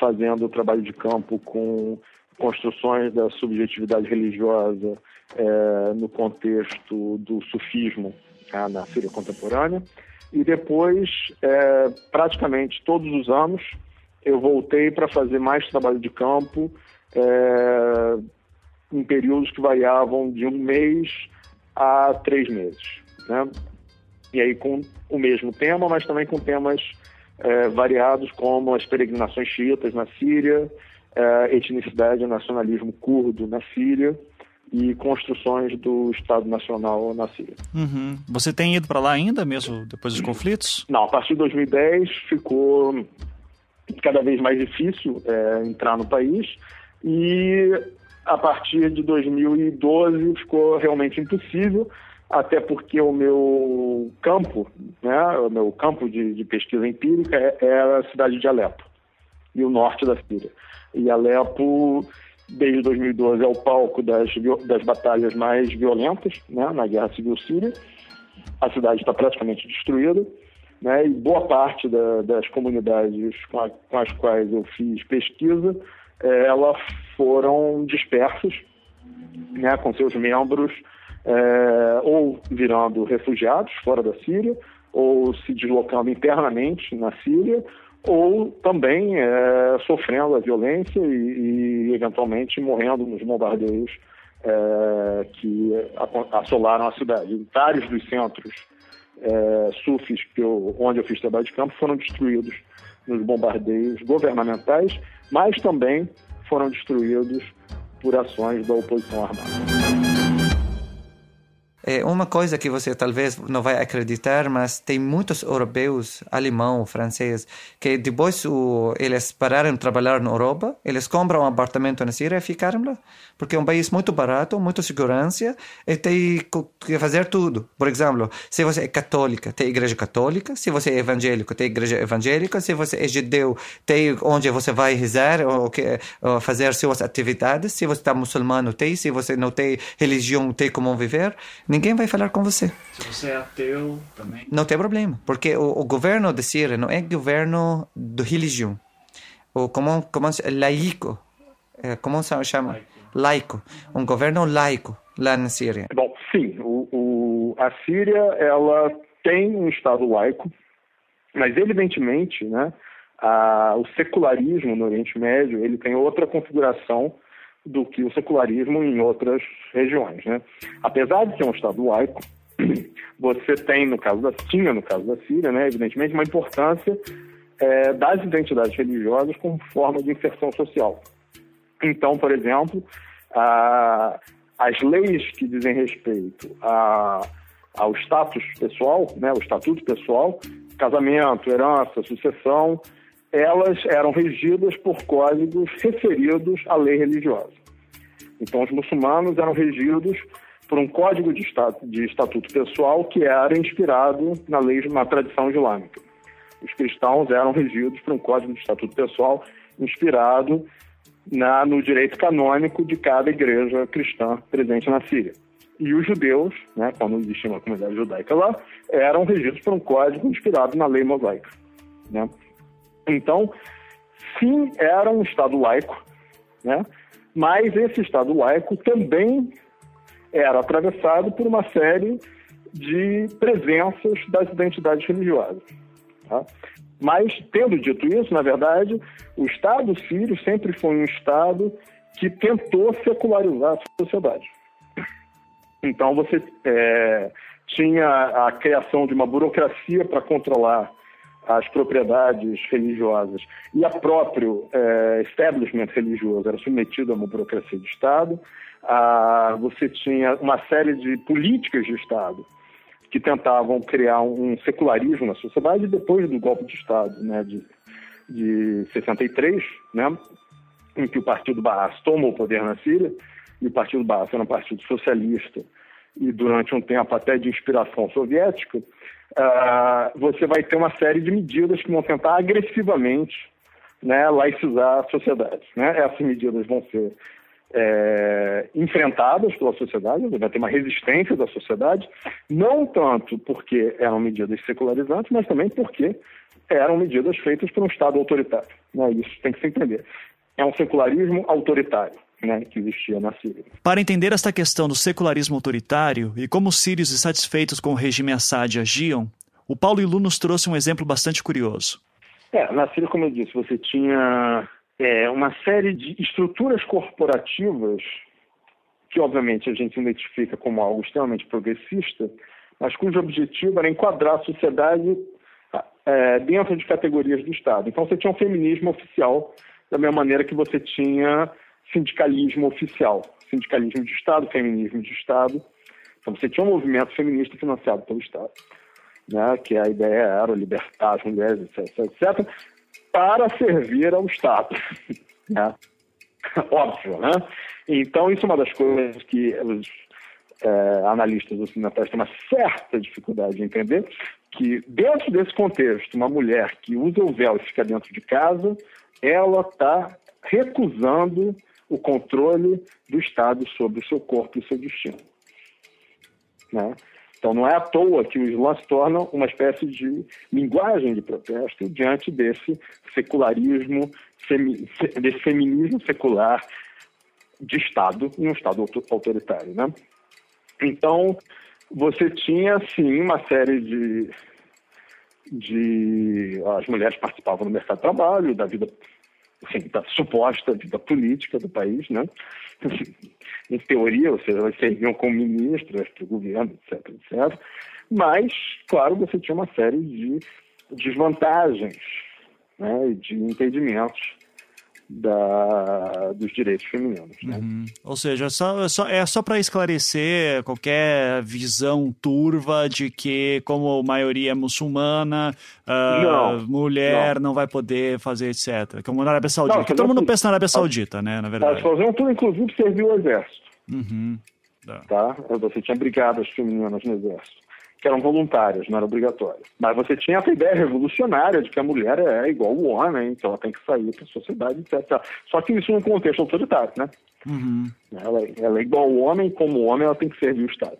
fazendo trabalho de campo com construções da subjetividade religiosa é, no contexto do sufismo né, na Síria contemporânea. E depois, é, praticamente todos os anos, eu voltei para fazer mais trabalho de campo é, em períodos que variavam de um mês a três meses. Né? E aí com o mesmo tema, mas também com temas é, variados como as peregrinações xiitas na Síria, é, etnicidade e nacionalismo curdo na Síria e construções do Estado Nacional na Síria. Uhum. Você tem ido para lá ainda, mesmo depois dos conflitos? Não, a partir de 2010 ficou cada vez mais difícil é, entrar no país e a partir de 2012 ficou realmente impossível, até porque o meu campo, né, o meu campo de, de pesquisa empírica é, é a cidade de Alepo e o norte da Síria. E Alepo desde 2012 é o palco das, das batalhas mais violentas né, na Guerra Civil Síria. A cidade está praticamente destruída. Né, e boa parte da, das comunidades com, a, com, as quais eu fiz pesquisa, é, elas foram dispersas, né, com seus membros é, ou virando refugiados fora da Síria, ou se deslocando internamente na Síria, ou também é, sofrendo a violência e, e, eventualmente morrendo nos bombardeios é, que assolaram a cidade. Vários dos centros é, sufis eu, onde eu fiz trabalho de campo foram destruídos nos bombardeios governamentais, mas também foram destruídos por ações da oposição armada. É uma coisa que você talvez não vai acreditar, mas tem muitos europeus, alemão, francês, que depois o, eles pararam de trabalhar na Europa, eles compram um apartamento na Síria e ficaram lá. Porque é um país muito barato, muita segurança e tem que fazer tudo. Por exemplo, se você é católica, tem igreja católica. Se você é evangélico, tem igreja evangélica. Se você é judeu, tem onde você vai rezar ou, ou fazer suas atividades. Se você está muçulmano, tem. Se você não tem religião, tem como viver ninguém vai falar com você. Se você é ateu também. Não tem problema, porque o, o governo de Síria não é governo de religião. O como como laico, é, como se chama? Laico. laico. Um governo laico lá na Síria. Bom, sim, o, o, a Síria ela tem um estado laico, mas evidentemente, né, a, o secularismo no Oriente Médio ele tem outra configuração do que o secularismo em outras regiões. Né? Apesar de ser um Estado laico, [CLEARS THROAT] você tem, no caso da, tinha no caso da Síria, né, evidentemente, uma importância é, das identidades religiosas como forma de inserção social. Então, por exemplo, a, as leis que dizem respeito a, ao status pessoal, né, o estatuto pessoal, casamento, herança, sucessão, elas eram regidas por códigos referidos à lei religiosa. Então, os muçulmanos eram regidos por um código de, de estatuto pessoal que era inspirado na lei, na tradição islâmica. Os cristãos eram regidos por um código de estatuto pessoal inspirado na, no direito canônico de cada igreja cristã presente na Síria. E os judeus, né, quando existia uma comunidade judaica lá, eram regidos por um código inspirado na lei mosaica. Né? Então, sim, era um Estado laico, né? mas esse Estado laico também era atravessado por uma série de presenças das identidades religiosas. Tá? Mas, tendo dito isso, na verdade, o Estado sírio sempre foi um Estado que tentou secularizar a sociedade. Então, você é, tinha a criação de uma burocracia para controlar as propriedades religiosas e a próprio é, establishment religioso era submetido a uma burocracia de Estado. Ah, você tinha uma série de políticas de Estado que tentavam criar um secularismo na sociedade depois do golpe de Estado né, de, de 63, né, em que o Partido Baas tomou o poder na Síria, e o Partido Baas era um partido socialista e durante um tempo até de inspiração soviética, uh, você vai ter uma série de medidas que vão tentar agressivamente né, laicizar a sociedade. Né? Essas medidas vão ser é, enfrentadas pela sociedade, vai ter uma resistência da sociedade, não tanto porque eram medidas secularizantes, mas também porque eram medidas feitas por um Estado autoritário. Né? Isso tem que se entender. É um secularismo autoritário né, que existia na Síria. Para entender esta questão do secularismo autoritário e como os sírios insatisfeitos com o regime Assad agiam, o Paulo Ilu nos trouxe um exemplo bastante curioso. É, na Síria, como eu disse, você tinha é, uma série de estruturas corporativas que, obviamente, a gente identifica como algo extremamente progressista, mas cujo objetivo era enquadrar a sociedade é, dentro de categorias do Estado. Então, você tinha um feminismo oficial, da mesma maneira que você tinha sindicalismo oficial, sindicalismo de Estado, feminismo de Estado. Então você tinha um movimento feminista financiado pelo Estado, né, que a ideia era libertar as mulheres, etc, etc, para servir ao Estado. [LAUGHS] Né? Óbvio, né? Então isso é uma das coisas que os é, analistas ocidentais têm uma certa dificuldade de entender, que dentro desse contexto, uma mulher que usa o véu e fica dentro de casa, ela está recusando o controle do Estado sobre o seu corpo e seu destino. Né? Então, não é à toa que o Islã se torna uma espécie de linguagem de protesto diante desse secularismo, desse feminismo secular de Estado, em um Estado autoritário. Né? Então, você tinha, sim, uma série de, de. As mulheres participavam do mercado de trabalho, da vida, assim, da suposta vida política do país, né? em teoria, ou seja, elas serviam como ministras para o governo, etc, etc. Mas, claro, você tinha uma série de desvantagens né, de impedimentos da, dos direitos femininos. Né? Uhum. Ou seja, só, é só, é só para esclarecer qualquer visão turva de que, como a maioria é muçulmana, uh, não, mulher não. não. vai poder fazer etc. Como na Arábia Saudita. Não, todo mundo pensa na Arábia Saudita, né? Na verdade. Elas faziam tudo, inclusive, servir o exército. Uhum. Tá. Você tinha brigadas femininas no exército que eram voluntárias, não era obrigatório. Mas você tinha essa ideia revolucionária de que a mulher é igual ao homem, que ela tem que sair para a sociedade, etc. Só que isso num contexto autoritário, né? Uhum. Ela, ela, é igual ao homem, como homem ela tem que servir o Estado.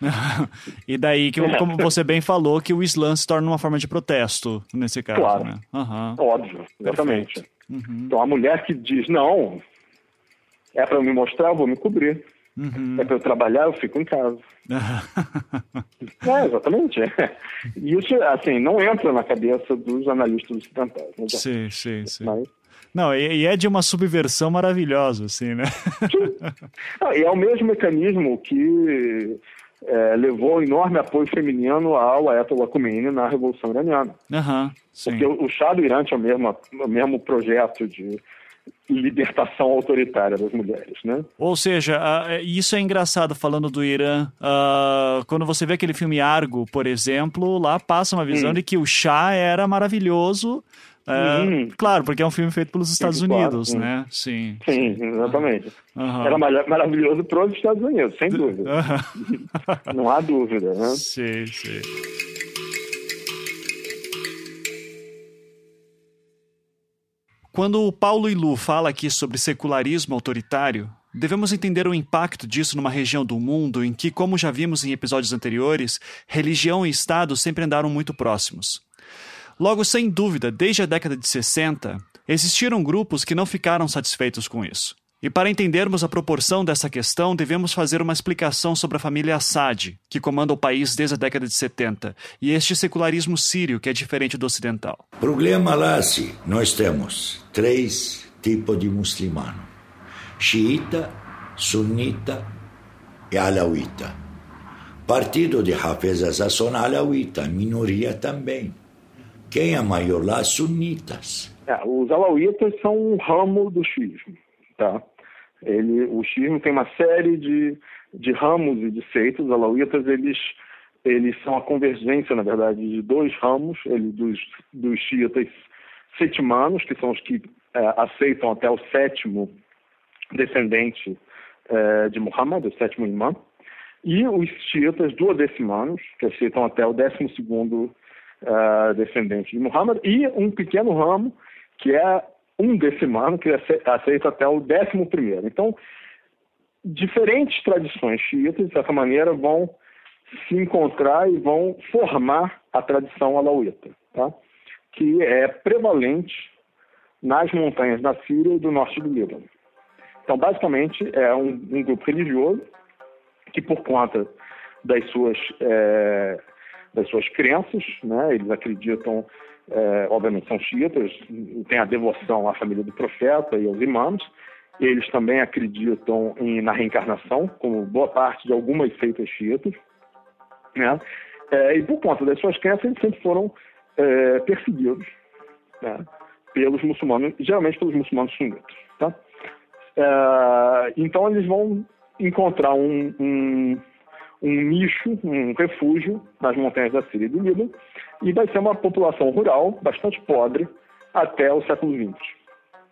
[LAUGHS] e daí, que, como você bem falou, que o Islã se torna uma forma de protesto, nesse caso. Claro, né? uhum. óbvio, exatamente. Uhum. Então a mulher que diz, não, é para me mostrar, eu vou me cobrir. Uhum. É para eu trabalhar, eu fico em casa. [LAUGHS] é, exatamente. E isso, assim, não entra na cabeça dos analistas ocidentais. Né? Sim, sim, sim. Mas... Não, e, é de uma subversão maravilhosa, assim, né? Não, e é o mesmo mecanismo que é, levou enorme apoio feminino ao Ayatollah Khomeini na Revolução Iraniana. Uhum, Porque o, o Chá do Irã tinha o mesmo, o mesmo projeto de libertação autoritária das mulheres, né? Ou seja, uh, isso é engraçado falando do Irã. Quando você vê aquele filme Argo, por exemplo, lá passa uma visão hum. de que o chá era maravilhoso. Uh, Claro, porque é um filme feito pelos Estados sim, Unidos, claro, né? Sim. Sim, exatamente. Era maravilhoso para os Estados Unidos, sem dúvida. Não há dúvida, né? Sim, sim. Quando Paulo Ilu fala aqui sobre secularismo autoritário, devemos entender o impacto disso numa região do mundo em que, como já vimos em episódios anteriores, religião e Estado sempre andaram muito próximos. Logo, sem dúvida, desde a década de 60, existiram grupos que não ficaram satisfeitos com isso. E para entendermos a proporção dessa questão, devemos fazer uma explicação sobre a família Assad, que comanda o país desde a década de 70, e este secularismo sírio, que é diferente do ocidental. Problema lá, sim. Nós temos três tipos de muçulmano: xiita, sunita e alauíta. Partido de Hafez Assasson alauíta, minoria também. Quem é maior lá? Sunitas. É, os alauítas são um ramo do xiismo. Tá? Ele, o xismo tem uma série de, de ramos e de seitas. Os alauítas, eles, eles são a convergência, na verdade, de dois ramos, ele, dos, dos xiitas setimanos, que são os que é, aceitam até o sétimo descendente é, de Muhammad, o sétimo imã, e os xiitas duodecimanos, que aceitam até o décimo segundo uh, descendente de Muhammad, e um pequeno ramo, que é um decimano que aceita até o décimo primeiro. Então, diferentes tradições xiitas, dessa maneira, vão se encontrar e vão formar a tradição alauíta, tá? que é prevalente nas montanhas da Síria e do norte do Líbano. Então, basicamente, é um, um grupo religioso que, por conta das suas, é, das suas crenças, né, eles acreditam é, obviamente são xiitas, têm a devoção à família do profeta e aos imãs. Eles também acreditam em, na reencarnação, como boa parte de algumas seitas xiitas. Né? É, e por conta das suas crenças, eles sempre foram é, perseguidos né? pelos muçulmanos, geralmente pelos muçulmanos sunitas. Tá? É, então eles vão encontrar um, um um nicho, um refúgio nas montanhas da Síria e do Líbano, e vai ser uma população rural bastante pobre até o século XX.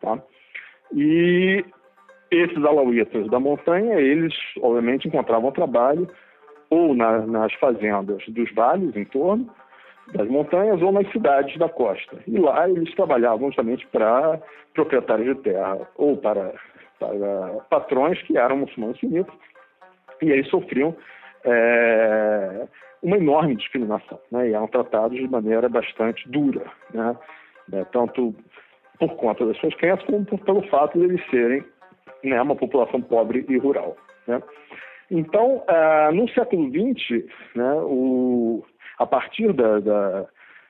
Tá? E esses alauítas da montanha, eles obviamente encontravam trabalho ou na, nas fazendas dos vales em torno das montanhas ou nas cidades da costa. E lá eles trabalhavam justamente para proprietários de terra ou para para patrões que eram muçulmanos sunitas e eles sofriam é, uma enorme discriminação, né? E eram tratados de maneira bastante dura, né? É, tanto por conta das suas crenças como por, pelo fato de eles serem né, uma população pobre e rural, né? Então, uh, no século XX, né, o, a partir da, da,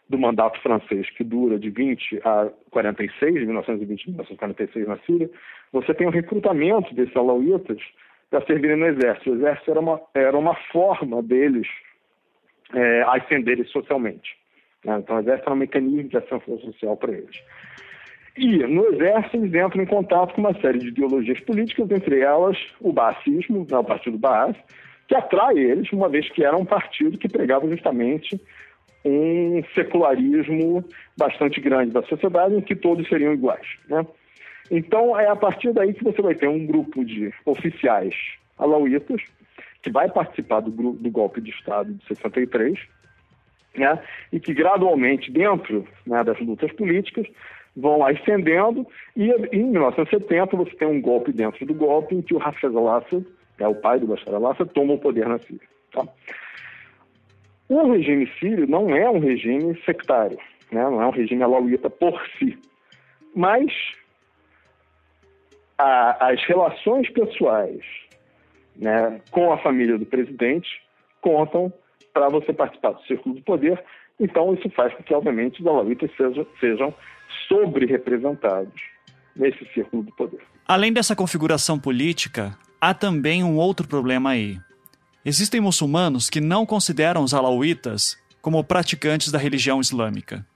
do mandato francês, que dura de 20 a 46, de 1920 a 1946 na Síria, você tem o recrutamento desses alauítas para servirem no exército. O exército era uma, era uma forma deles é, ascenderem socialmente. Né? Então, o exército era um mecanismo de ascensão social para eles. E no exército eles entram em contato com uma série de ideologias políticas, entre elas o baacismo, né, o partido Baas, que atrai eles, uma vez que era um partido que pregava justamente um secularismo bastante grande da sociedade, em que todos seriam iguais. Né? Então, é a partir daí que você vai ter um grupo de oficiais alauítas, que vai participar do, do golpe de Estado de 63, né? e que gradualmente, dentro né, das lutas políticas, vão ascendendo, e em 1970 você tem um golpe dentro do golpe em que o Hafez al-Assad, é o pai do Bashar al-Assad, toma o poder na Síria. Tá? O regime sírio não é um regime sectário, né? não é um regime alauíta por si, mas a, as relações pessoais né, com a família do presidente contam para você participar do círculo do poder. Então, isso faz com que, obviamente, os alauítas sejam, sejam sobre-representados nesse círculo do poder. Além dessa configuração política, há também um outro problema aí. Existem muçulmanos que não consideram os alauítas como praticantes da religião islâmica.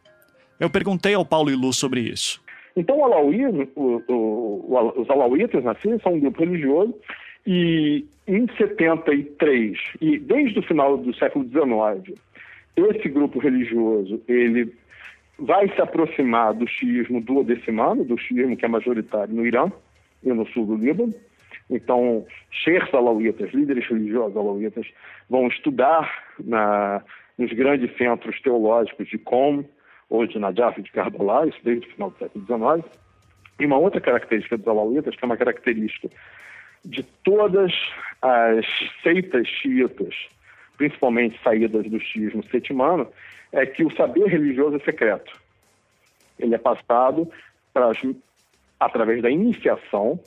Eu perguntei ao Paulo Ilu sobre isso. Então, o alauí, o, o, os alauítas na Síria são um grupo religioso e em 73 e desde o final do século XIX, esse grupo religioso ele vai se aproximar do xiismo duodecimano, do xiismo que é majoritário no Irã e no sul do Líbano. Então, sheikhs alauítas, líderes religiosos alauítas, vão estudar na, nos grandes centros teológicos de Qom de Najaf de Karbala, isso desde o final do século XIX. E uma outra característica dos alauítas, que é uma característica de todas as seitas xiitas, principalmente saídas do xiismo setimano, é que o saber religioso é secreto. Ele é passado através da iniciação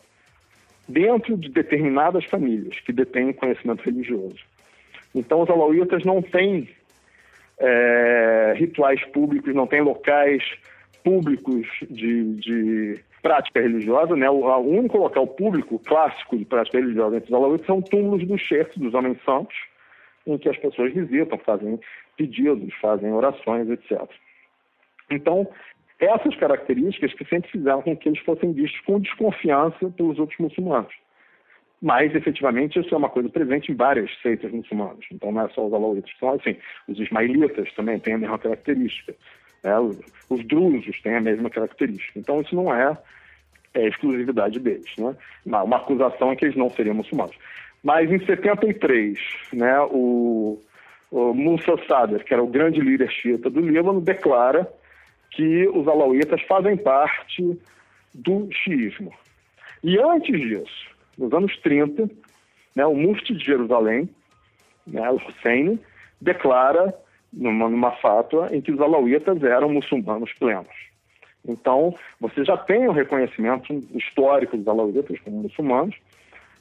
dentro de determinadas famílias que detêm conhecimento religioso. Então, os alauítas não têm é, rituais públicos, não têm locais públicos de, de prática religiosa. Né? O, o, único local público clássico de prática religiosa entre os alauítas são túmulos dos chefes, dos homens santos, em que as pessoas visitam, fazem pedidos, fazem orações, etc. Então, essas características que sempre fizeram com que eles fossem vistos com desconfiança pelos outros muçulmanos. Mas, efetivamente, isso é uma coisa presente em várias seitas muçulmanas. Então, não é só os alauítas. Então, assim, os ismaelitas também têm a mesma característica. Né? Os, os drusos têm a mesma característica. Então, isso não é, é exclusividade deles. Né? Uma, acusação é que eles não seriam muçulmanos. Mas em 73, né, o, o Musa Sadr, que era o grande líder xiita do Líbano, declara que os alauítas fazem parte do xiismo. E antes disso, nos anos 30, né, o Mufti de Jerusalém, né, Hussein, declara numa, numa fátua em que os alauítas eram muçulmanos plenos. Então, você já tem o reconhecimento histórico dos alauítas como muçulmanos,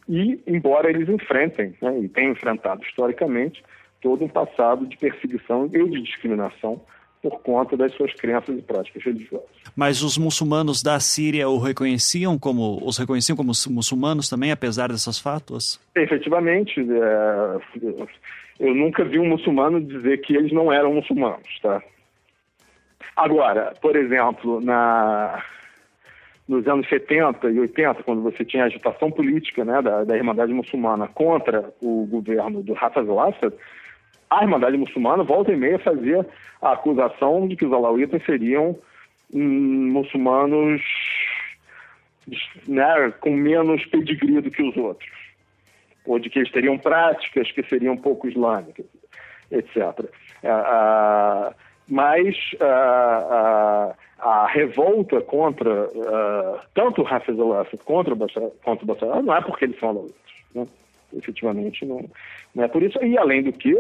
e embora eles enfrentem, né, e tenham enfrentado historicamente, todo um passado de perseguição e de discriminação por conta das suas crenças e práticas religiosas. Mas os muçulmanos da Síria o reconheciam como os reconheciam como muçulmanos também, apesar dessas fátuas? Efetivamente, é, eu nunca vi um muçulmano dizer que eles não eram muçulmanos, tá? Agora, por exemplo, na nos anos 70 e 80, quando você tinha a agitação política né, da, da Irmandade Muçulmana contra o governo do Hafez al-Assad, a Irmandade Muçulmana, volta e meia, fazia a acusação de que os alauítas seriam hum, muçulmanos né, com menos pedigree do que os outros, ou de que eles teriam práticas que seriam pouco islâmicas, etc. A, mas a, revolta contra tanto o Hafiz al-Assad contra o Bashar, não é porque eles são alawitas. Né? Efetivamente, não, não é por isso. E, além do que,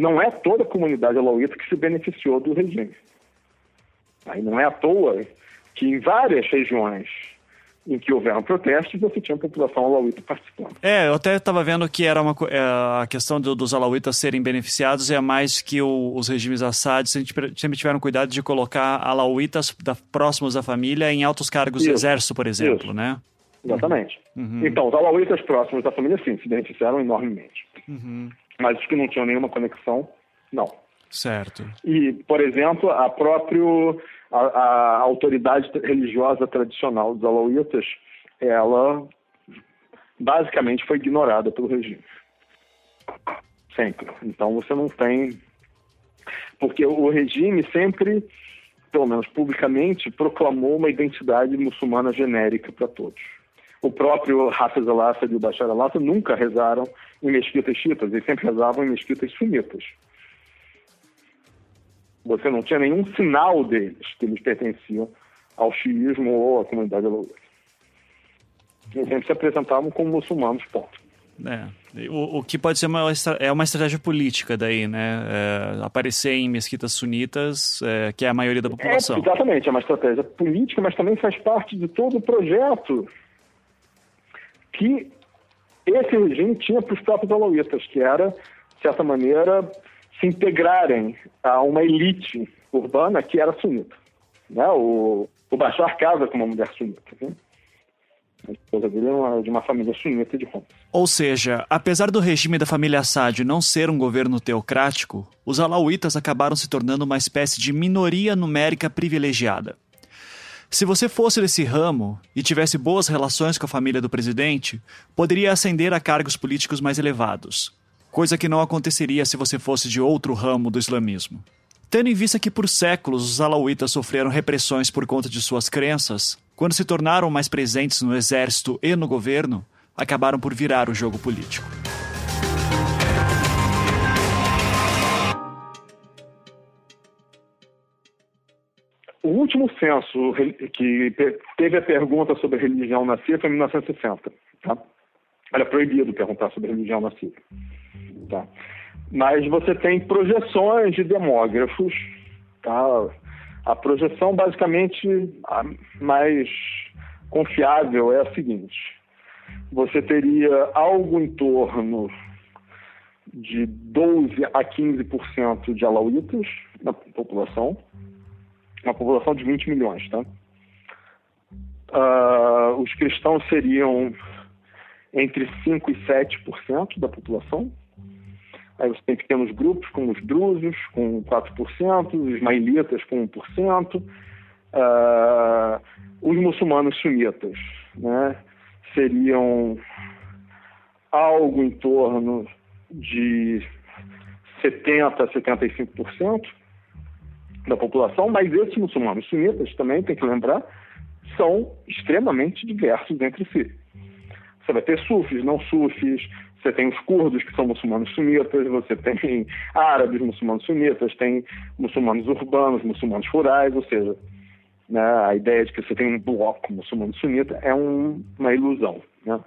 não é toda a comunidade alauíta que se beneficiou do regime. Aí não é à toa que em várias regiões em que houveram protestos, você tinha a população alauíta participando. É, eu até estava vendo que era uma é, a questão do, dos alauítas serem beneficiados é mais que o, os regimes Assad sempre, sempre tiveram cuidado de colocar alauítas da, próximos da família em altos cargos Isso. do exército, por exemplo, Isso. né? Exatamente. Uhum. Então, os alauítas próximos da família, sim, se beneficiaram enormemente. Uhum. Mas os que não tinham nenhuma conexão, não. Certo. E, por exemplo, a próprio a, a autoridade religiosa tradicional dos alauítas, ela basicamente foi ignorada pelo regime. Sempre. Então você não tem. Porque o regime sempre, pelo menos publicamente, proclamou uma identidade muçulmana genérica para todos. O próprio Hafiz al-Assad e o Bashar al-Assad nunca rezaram em mesquitas chiitas, eles sempre rezavam em mesquitas sunitas. Você não tinha nenhum sinal deles que eles pertenciam ao xiismo ou à comunidade alauíta. Eles sempre se apresentavam como muçulmanos, ponto. É. O, o que pode ser uma, é uma estratégia política daí, né? É, aparecer em mesquitas sunitas, é, que é a maioria da população. É, exatamente, é uma estratégia política, mas também faz parte de todo o projeto que esse regime tinha para os próprios alauítas, que era, de certa maneira, se integrarem a uma elite urbana que era sunita. Né? O, o Bashar casa com uma mulher sunita. Né? A esposa dele é de uma família sunita de Homs. Ou seja, apesar do regime da família Assad não ser um governo teocrático, os alauítas acabaram se tornando uma espécie de minoria numérica privilegiada. Se você fosse desse ramo e tivesse boas relações com a família do presidente, poderia ascender a cargos políticos mais elevados coisa que não aconteceria se você fosse de outro ramo do islamismo. Tendo em vista que por séculos os alauítas sofreram repressões por conta de suas crenças, quando se tornaram mais presentes no exército e no governo, acabaram por virar o jogo político. O último censo que teve a pergunta sobre a religião na Síria foi em 1960. Tá? Era proibido perguntar sobre religião na Síria. Tá? Mas você tem projeções de demógrafos. Tá? A projeção, basicamente, mais confiável é a seguinte: você teria algo em torno de 12 a 15% de alauítas na população, uma população de 20 milhões, tá? Uh, os cristãos seriam entre 5 e 7% da população, Aí você tem pequenos grupos, como os drusos, com 4%, os ismaelitas, com 1%, uh, ah, os muçulmanos sunitas, né, seriam algo em torno de 70% a 75% da população, mas esses muçulmanos sunitas também, tem que lembrar, são extremamente diversos entre si. Você vai ter sufis, não sufis, você tem os curdos, que são muçulmanos sunitas, você tem árabes, muçulmanos sunitas, tem muçulmanos urbanos, muçulmanos rurais, ou seja, né, a ideia de que você tem um bloco muçulmano sunita é um, uma ilusão. Né?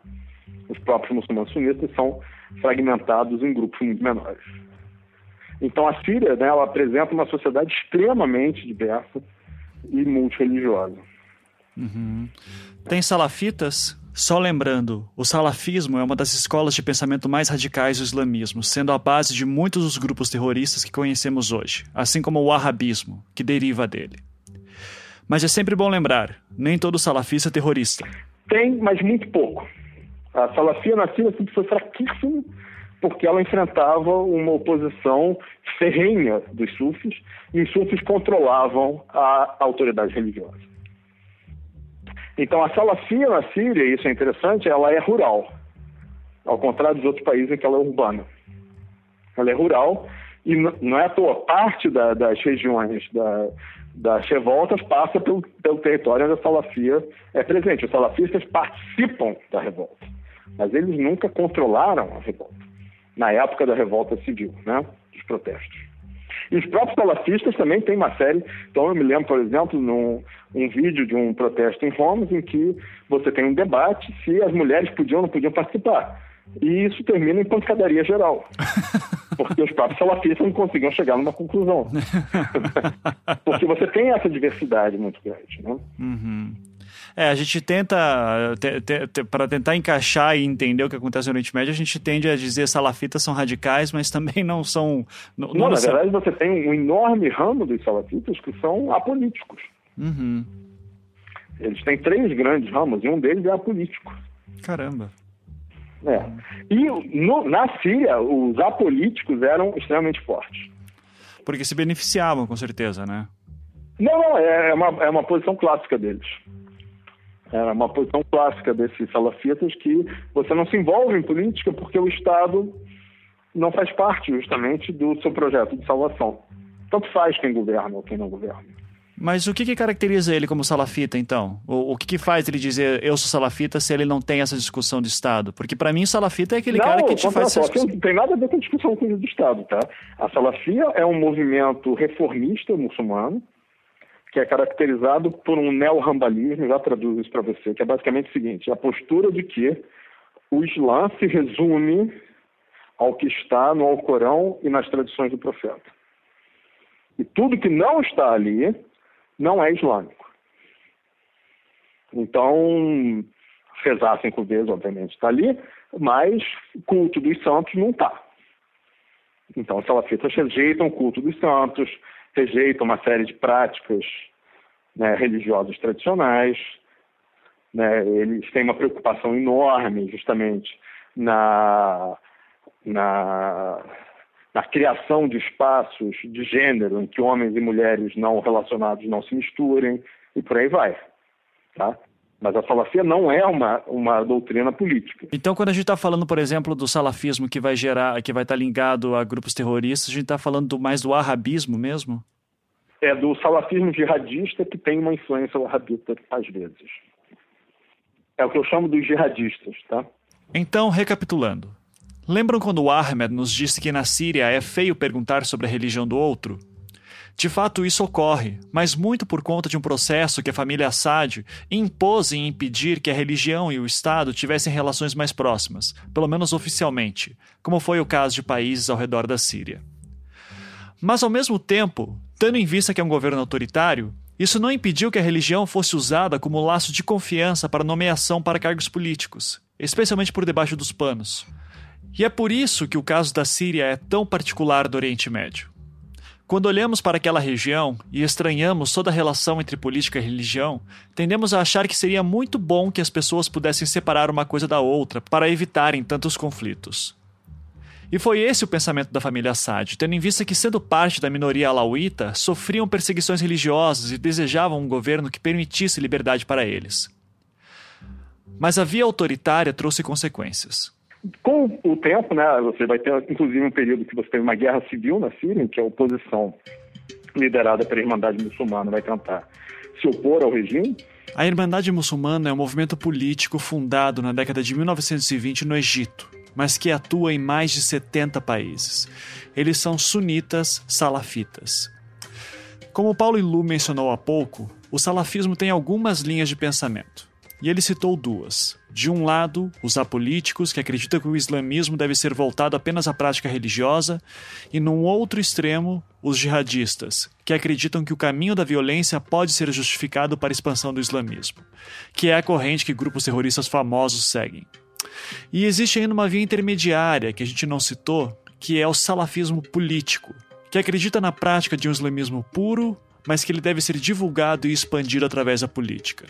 Os próprios muçulmanos sunitas são fragmentados em grupos muito menores. Então a Síria né, ela apresenta uma sociedade extremamente diversa e multireligiosa. Uhum. Tem salafitas só lembrando, o salafismo é uma das escolas de pensamento mais radicais do islamismo, sendo a base de muitos dos grupos terroristas que conhecemos hoje, assim como o wahhabismo, que deriva dele. Mas é sempre bom lembrar, nem todo salafista é terrorista. Tem, mas muito pouco. A salafia na Síria sempre foi fraquíssima porque ela enfrentava uma oposição ferrenha dos sufis e os sufis controlavam a autoridade religiosa. Então, a salafia na Síria, e isso é interessante, ela é rural, ao contrário dos outros países em que ela é urbana. Ela é rural e não é à toa, parte da, das regiões da, das revoltas passa pelo, pelo território onde a salafia é presente. Os salafistas participam da revolta, mas eles nunca controlaram a revolta, na época da revolta civil, né, dos protestos. E os próprios salafistas também têm uma série. Então, eu me lembro, por exemplo, num um vídeo de um protesto em Homs em que você tem um debate se as mulheres podiam ou não podiam participar. E isso termina em pancadaria geral. [LAUGHS] Porque os próprios salafistas não conseguiam chegar numa conclusão. [LAUGHS] Porque você tem essa diversidade muito grande. Né? Uhum. É, a gente tenta, te, te, te, para tentar encaixar e entender o que acontece no Oriente Médio, a gente tende a dizer salafitas são radicais, mas também não são. Não, não, não na verdade, você tem um enorme ramo dos salafitas que são apolíticos. Uhum. Eles têm três grandes ramos e um deles é apolítico. Caramba. É. E no, na Síria, os apolíticos eram extremamente fortes. Porque se beneficiavam, com certeza, né? Não, não, é, é uma, é uma posição clássica deles. Era uma posição clássica desses salafitas que você não se envolve em política porque o Estado não faz parte justamente do seu projeto de salvação. Tanto faz quem governa ou quem não governa. Mas o que, que caracteriza ele como salafita, então? O, o que, que faz ele dizer eu sou salafita se ele não tem essa discussão de Estado? Porque para mim, salafita é aquele não, cara que te faz. Só, não tem nada a ver com discussão com do Estado, tá? A salafia é um movimento reformista muçulmano que é caracterizado por um neo-rambalismo, já traduzo isso para você, que é basicamente o seguinte: a postura de que o Islã se resume ao que está no Alcorão e nas tradições do profeta. E tudo que não está ali não é islâmico. Então, rezar cinco vezes, obviamente, está ali, mas o culto dos santos não está. Então, os salafitas rejeitam o culto dos santos, rejeitam uma série de práticas né, religiosas tradicionais. Né, eles têm uma preocupação enorme, justamente, na, na na criação de espaços de gênero em que homens e mulheres não relacionados não se misturem e por aí vai. Tá? Mas a salafia não é uma, uma doutrina política. Então, quando a gente está falando, por exemplo, do salafismo que vai gerar, que vai estar tá ligado a grupos terroristas, a gente está falando do, mais do arabismo mesmo? É do salafismo jihadista que tem uma influência wahhabita às vezes. É o que eu chamo dos jihadistas, tá? Então, recapitulando, Lembram quando o Ahmed nos disse que na Síria é feio perguntar sobre a religião do outro? De fato, isso ocorre, mas muito por conta de um processo que a família Assad impôs em impedir que a religião e o Estado tivessem relações mais próximas, pelo menos oficialmente, como foi o caso de países ao redor da Síria. Mas, ao mesmo tempo, tendo em vista que é um governo autoritário, isso não impediu que a religião fosse usada como laço de confiança para nomeação para cargos políticos, especialmente por debaixo dos panos. E é por isso que o caso da Síria é tão particular do Oriente Médio. Quando olhamos para aquela região e estranhamos toda a relação entre política e religião, tendemos a achar que seria muito bom que as pessoas pudessem separar uma coisa da outra para evitarem tantos conflitos. E foi esse o pensamento da família Assad, tendo em vista que, sendo parte da minoria alauíta, sofriam perseguições religiosas e desejavam um governo que permitisse liberdade para eles. Mas a via autoritária trouxe consequências. Com o tempo, né, você vai ter, inclusive, um período que você teve uma guerra civil na Síria, em que a oposição liderada pela Irmandade Muçulmana vai tentar se opor ao regime. A Irmandade Muçulmana é um movimento político fundado na década de 1920 no Egito, mas que atua em mais de 70 países. Eles são sunitas salafitas. Como Paulo Ilu mencionou há pouco, o salafismo tem algumas linhas de pensamento, e ele citou duas. De um lado, os apolíticos, que acreditam que o islamismo deve ser voltado apenas à prática religiosa, e num outro extremo, os jihadistas, que acreditam que o caminho da violência pode ser justificado para a expansão do islamismo, que é a corrente que grupos terroristas famosos seguem. E existe ainda uma via intermediária que a gente não citou, que é o salafismo político, que acredita na prática de um islamismo puro, mas que ele deve ser divulgado e expandido através da política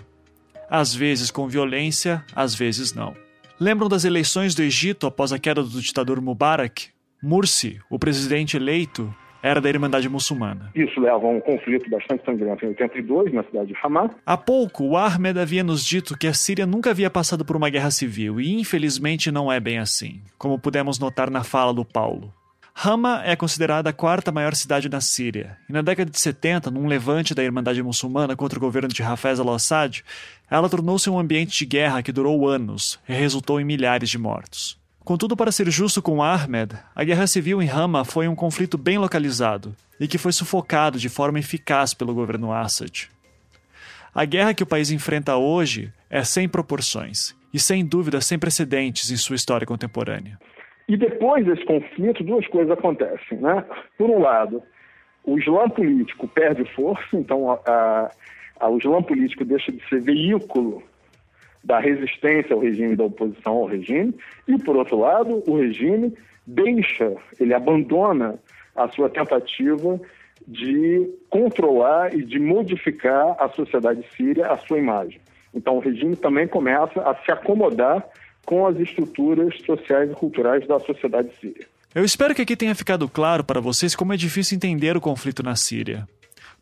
às vezes com violência, às vezes não. Lembram das eleições do Egito após a queda do ditador Mubarak? Mursi, o presidente eleito, era da Irmandade Muçulmana. Isso leva a um conflito bastante sangrento em 82, na cidade de Hamas. Há pouco, o Ahmed havia nos dito que a Síria nunca havia passado por uma guerra civil, e infelizmente não é bem assim, como pudemos notar na fala do Paulo. Hama é considerada a quarta maior cidade na Síria, e na década de 70, num levante da Irmandade Muçulmana contra o governo de Hafez al-Assad, ela tornou-se um ambiente de guerra que durou anos e resultou em milhares de mortos. Contudo, para ser justo com Ahmed, a guerra civil em Hama foi um conflito bem localizado e que foi sufocado de forma eficaz pelo governo Assad. A guerra que o país enfrenta hoje é sem proporções e, sem dúvida, sem precedentes em sua história contemporânea. E depois desse conflito, duas coisas acontecem. Né? Por um lado, o Islã político perde força, então a, a, o Islã político deixa de ser veículo da resistência ao regime, da oposição ao regime, e, por outro lado, o regime deixa, ele abandona a sua tentativa de controlar e de modificar a sociedade síria, a sua imagem. Então, o regime também começa a se acomodar com as estruturas sociais e culturais da sociedade síria. Eu espero que aqui tenha ficado claro para vocês como é difícil entender o conflito na Síria.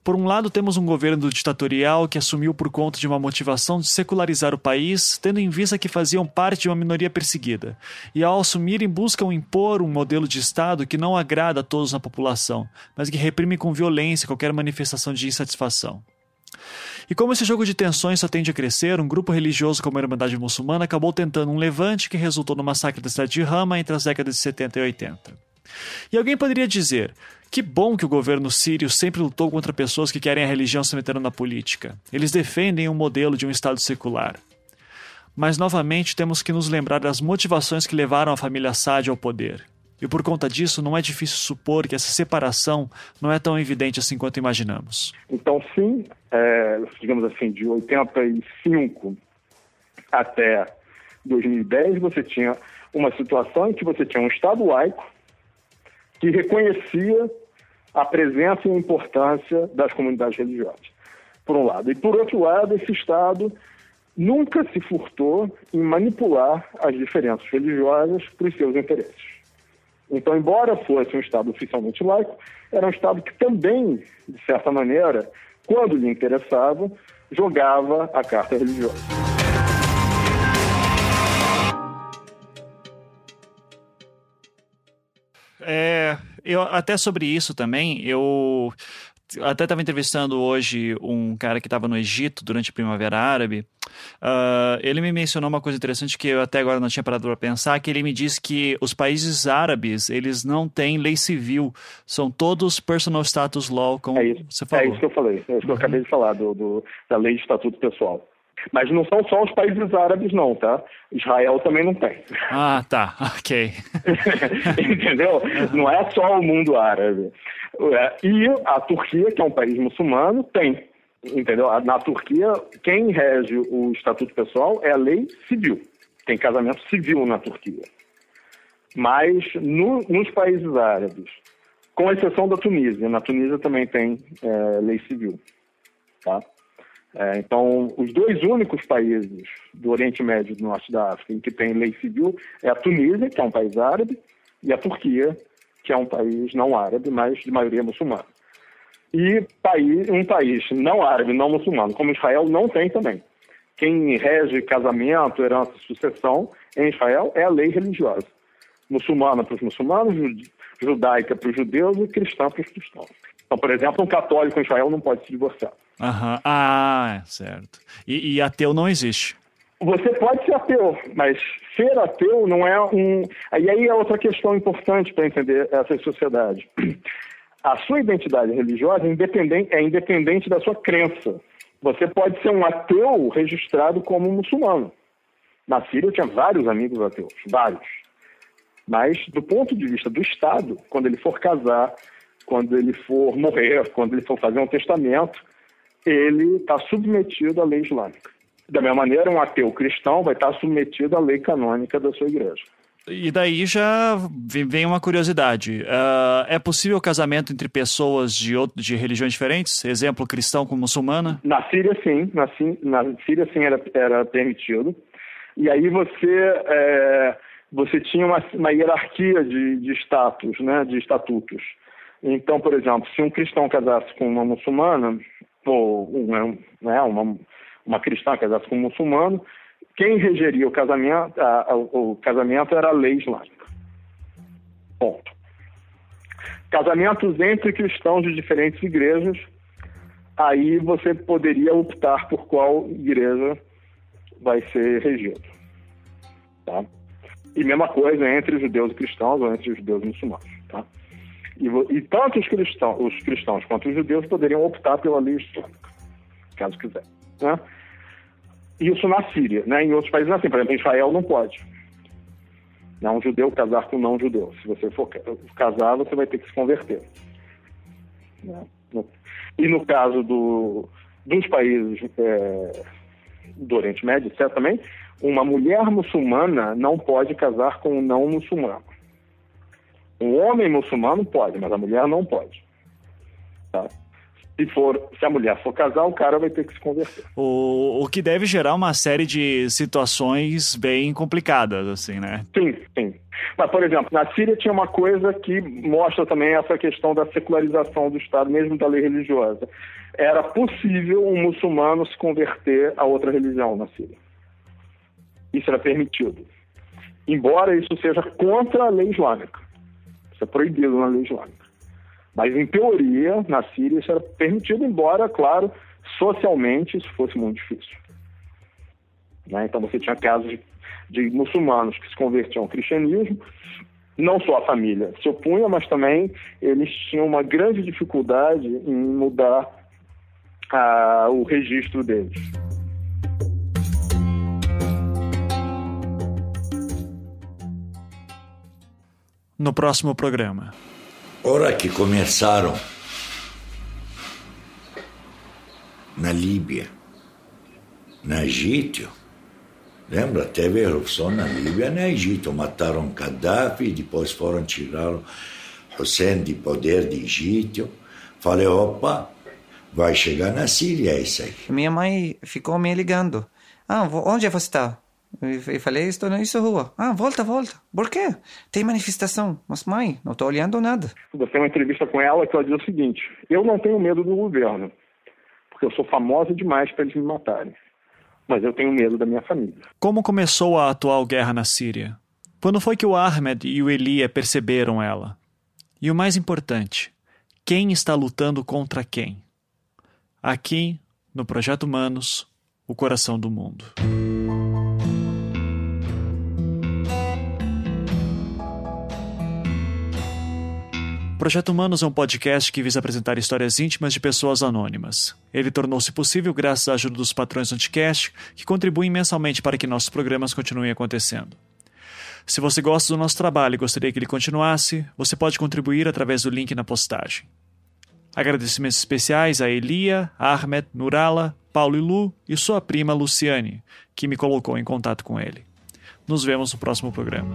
Por um lado, temos um governo ditatorial que assumiu por conta de uma motivação de secularizar o país, tendo em vista que faziam parte de uma minoria perseguida, e ao assumirem buscam impor um modelo de Estado que não agrada a todos na população, mas que reprime com violência qualquer manifestação de insatisfação. E como esse jogo de tensões só tende a crescer, um grupo religioso como a Irmandade Muçulmana acabou tentando um levante que resultou no massacre da cidade de Rama entre as décadas de 70 e 80. E alguém poderia dizer: que bom que o governo sírio sempre lutou contra pessoas que querem a religião se metendo na política. Eles defendem um modelo de um Estado secular. Mas novamente temos que nos lembrar das motivações que levaram a família Assad ao poder. E por conta disso, não é difícil supor que essa separação não é tão evidente assim quanto imaginamos. Então, sim, é, digamos assim, de 85 até 2010, você tinha uma situação em que você tinha um Estado laico que reconhecia a presença e a importância das comunidades religiosas, por um lado. E, por outro lado, esse Estado nunca se furtou em manipular as diferenças religiosas para os seus interesses. Então, embora fosse um Estado oficialmente laico, era um Estado que também, de certa maneira, quando lhe interessava, jogava a carta religiosa. É, eu, até sobre isso também, eu até estava entrevistando hoje um cara que estava no Egito durante a Primavera Árabe. Uh, ele me mencionou uma coisa interessante que eu até agora não tinha parado para pensar, que ele me disse que os países árabes eles não têm lei civil, são todos personal status law, como é isso, você falou. É isso que eu falei, é isso que eu acabei de falar do, do, da lei de estatuto pessoal. Mas não são só os países árabes, não, tá? Israel também não tem. Ah, tá. [LAUGHS] Ok. [LAUGHS] Entendeu? Não é só o mundo árabe. É, e a Turquia, que é um país muçulmano, tem. Entendeu? Na Turquia, quem rege o estatuto pessoal é a lei civil. Tem casamento civil na Turquia. Mas no, nos países árabes, com exceção da Tunísia, na Tunísia também tem é, lei civil. Tá? É, então, os dois únicos países do Oriente Médio e do Norte da África em que tem lei civil é a Tunísia, que é um país árabe, e a Turquia, que é um país não árabe, mas de maioria muçulmana. E país, um país não árabe, não muçulmano, como Israel, não tem também. Quem rege casamento, herança e sucessão em Israel é a lei religiosa. Muçulmana para os muçulmanos, judaica para os judeus e cristã para os cristãos. Então, por exemplo, um católico em Israel não pode se divorciar. Aham. Ah, certo. E, e ateu não existe. Você pode ser ateu, mas ser ateu não é um. E aí é outra questão importante para entender essa sociedade. A sua identidade religiosa é independente, é independente da sua crença. Você pode ser um ateu registrado como muçulmano. Na Síria eu tinha vários amigos ateus, vários. Mas, do ponto de vista do Estado, quando ele for casar, quando ele for morrer, quando ele for fazer um testamento, ele está submetido à lei islâmica. Da mesma maneira, um ateu cristão vai estar submetido à lei canônica da sua igreja. E daí já vem uma curiosidade. Uh, é possível o casamento entre pessoas de, de religiões diferentes? Exemplo, cristão com muçulmana? Na Síria, sim. Na, na Síria, sim, era, era permitido. E aí você, é, você tinha uma, uma hierarquia de, de status, né, de estatutos. Então, por exemplo, se um cristão casasse com uma muçulmana, ou uma, né, uma, uma cristã casasse com um muçulmano, quem regeria o casamento, a, a, o casamento era a lei islâmica. Ponto. Casamentos entre cristãos de diferentes igrejas, aí você poderia optar por qual igreja vai ser regido. Tá? E mesma coisa entre judeus e cristãos ou entre judeus e muçulmanos. Tá? E, e tanto os cristãos, os cristãos quanto os judeus poderiam optar pela lei islâmica, caso quiser. Né? Isso na Síria. Né? Em outros países, assim, por exemplo, em Israel não pode. Não, um judeu casar com um não judeu. Se você for casar, você vai ter que se converter. Né? E no caso do, dos países é, do Oriente Médio, etc., também, uma mulher muçulmana não pode casar com um não muçulmano. Um homem muçulmano pode, mas a mulher não pode. Tá? Se, for, se a mulher for casar, o cara vai ter que se converter. O, o que deve gerar uma série de situações bem complicadas, assim, né? Sim, sim. Mas, por exemplo, na Síria tinha uma coisa que mostra também essa questão da secularização do Estado, mesmo da lei religiosa. Era possível um muçulmano se converter a outra religião na Síria. Isso era permitido. Embora isso seja contra a lei islâmica. Isso é proibido na lei islâmica. Mas, em teoria, na Síria isso era permitido, embora, claro, socialmente isso fosse muito difícil. Né? Então, você tinha casos de, de muçulmanos que se convertiam ao cristianismo, não só a família se opunha, mas também eles tinham uma grande dificuldade em mudar o registro deles. No próximo programa. Ora que começaram na Líbia, no Egito, lembra? Teve erupção na Líbia e no Egito. Mataram Gaddafi, depois foram tirar Hussein de poder de Egito. Falei, opa, vai chegar na Síria isso aí. Minha mãe ficou me ligando. Ah, onde você está? E falei, estou nessa rua. Ah, volta, volta. Por quê? Tem manifestação. Mas, mãe, não estou olhando nada. Você tem uma entrevista com ela que ela diz o seguinte: Eu não tenho medo do governo, porque eu sou famosa demais para eles me matarem. Mas eu tenho medo da minha família. Como começou a atual guerra na Síria? Quando foi que o Ahmed e o Elia perceberam ela? E o mais importante, quem está lutando contra quem? Aqui, no Projeto Humanos, o coração do mundo. Projeto Humanos é um podcast que visa apresentar histórias íntimas de pessoas anônimas. Ele tornou-se possível graças à ajuda dos patrões do Anticast, que contribuem mensalmente para que nossos programas continuem acontecendo. Se você gosta do nosso trabalho e gostaria que ele continuasse, você pode contribuir através do link na postagem. Agradecimentos especiais a Elia, Ahmed, Nurala, Paulo e Lu e sua prima Luciane, que me colocou em contato com ele. Nos vemos no próximo programa.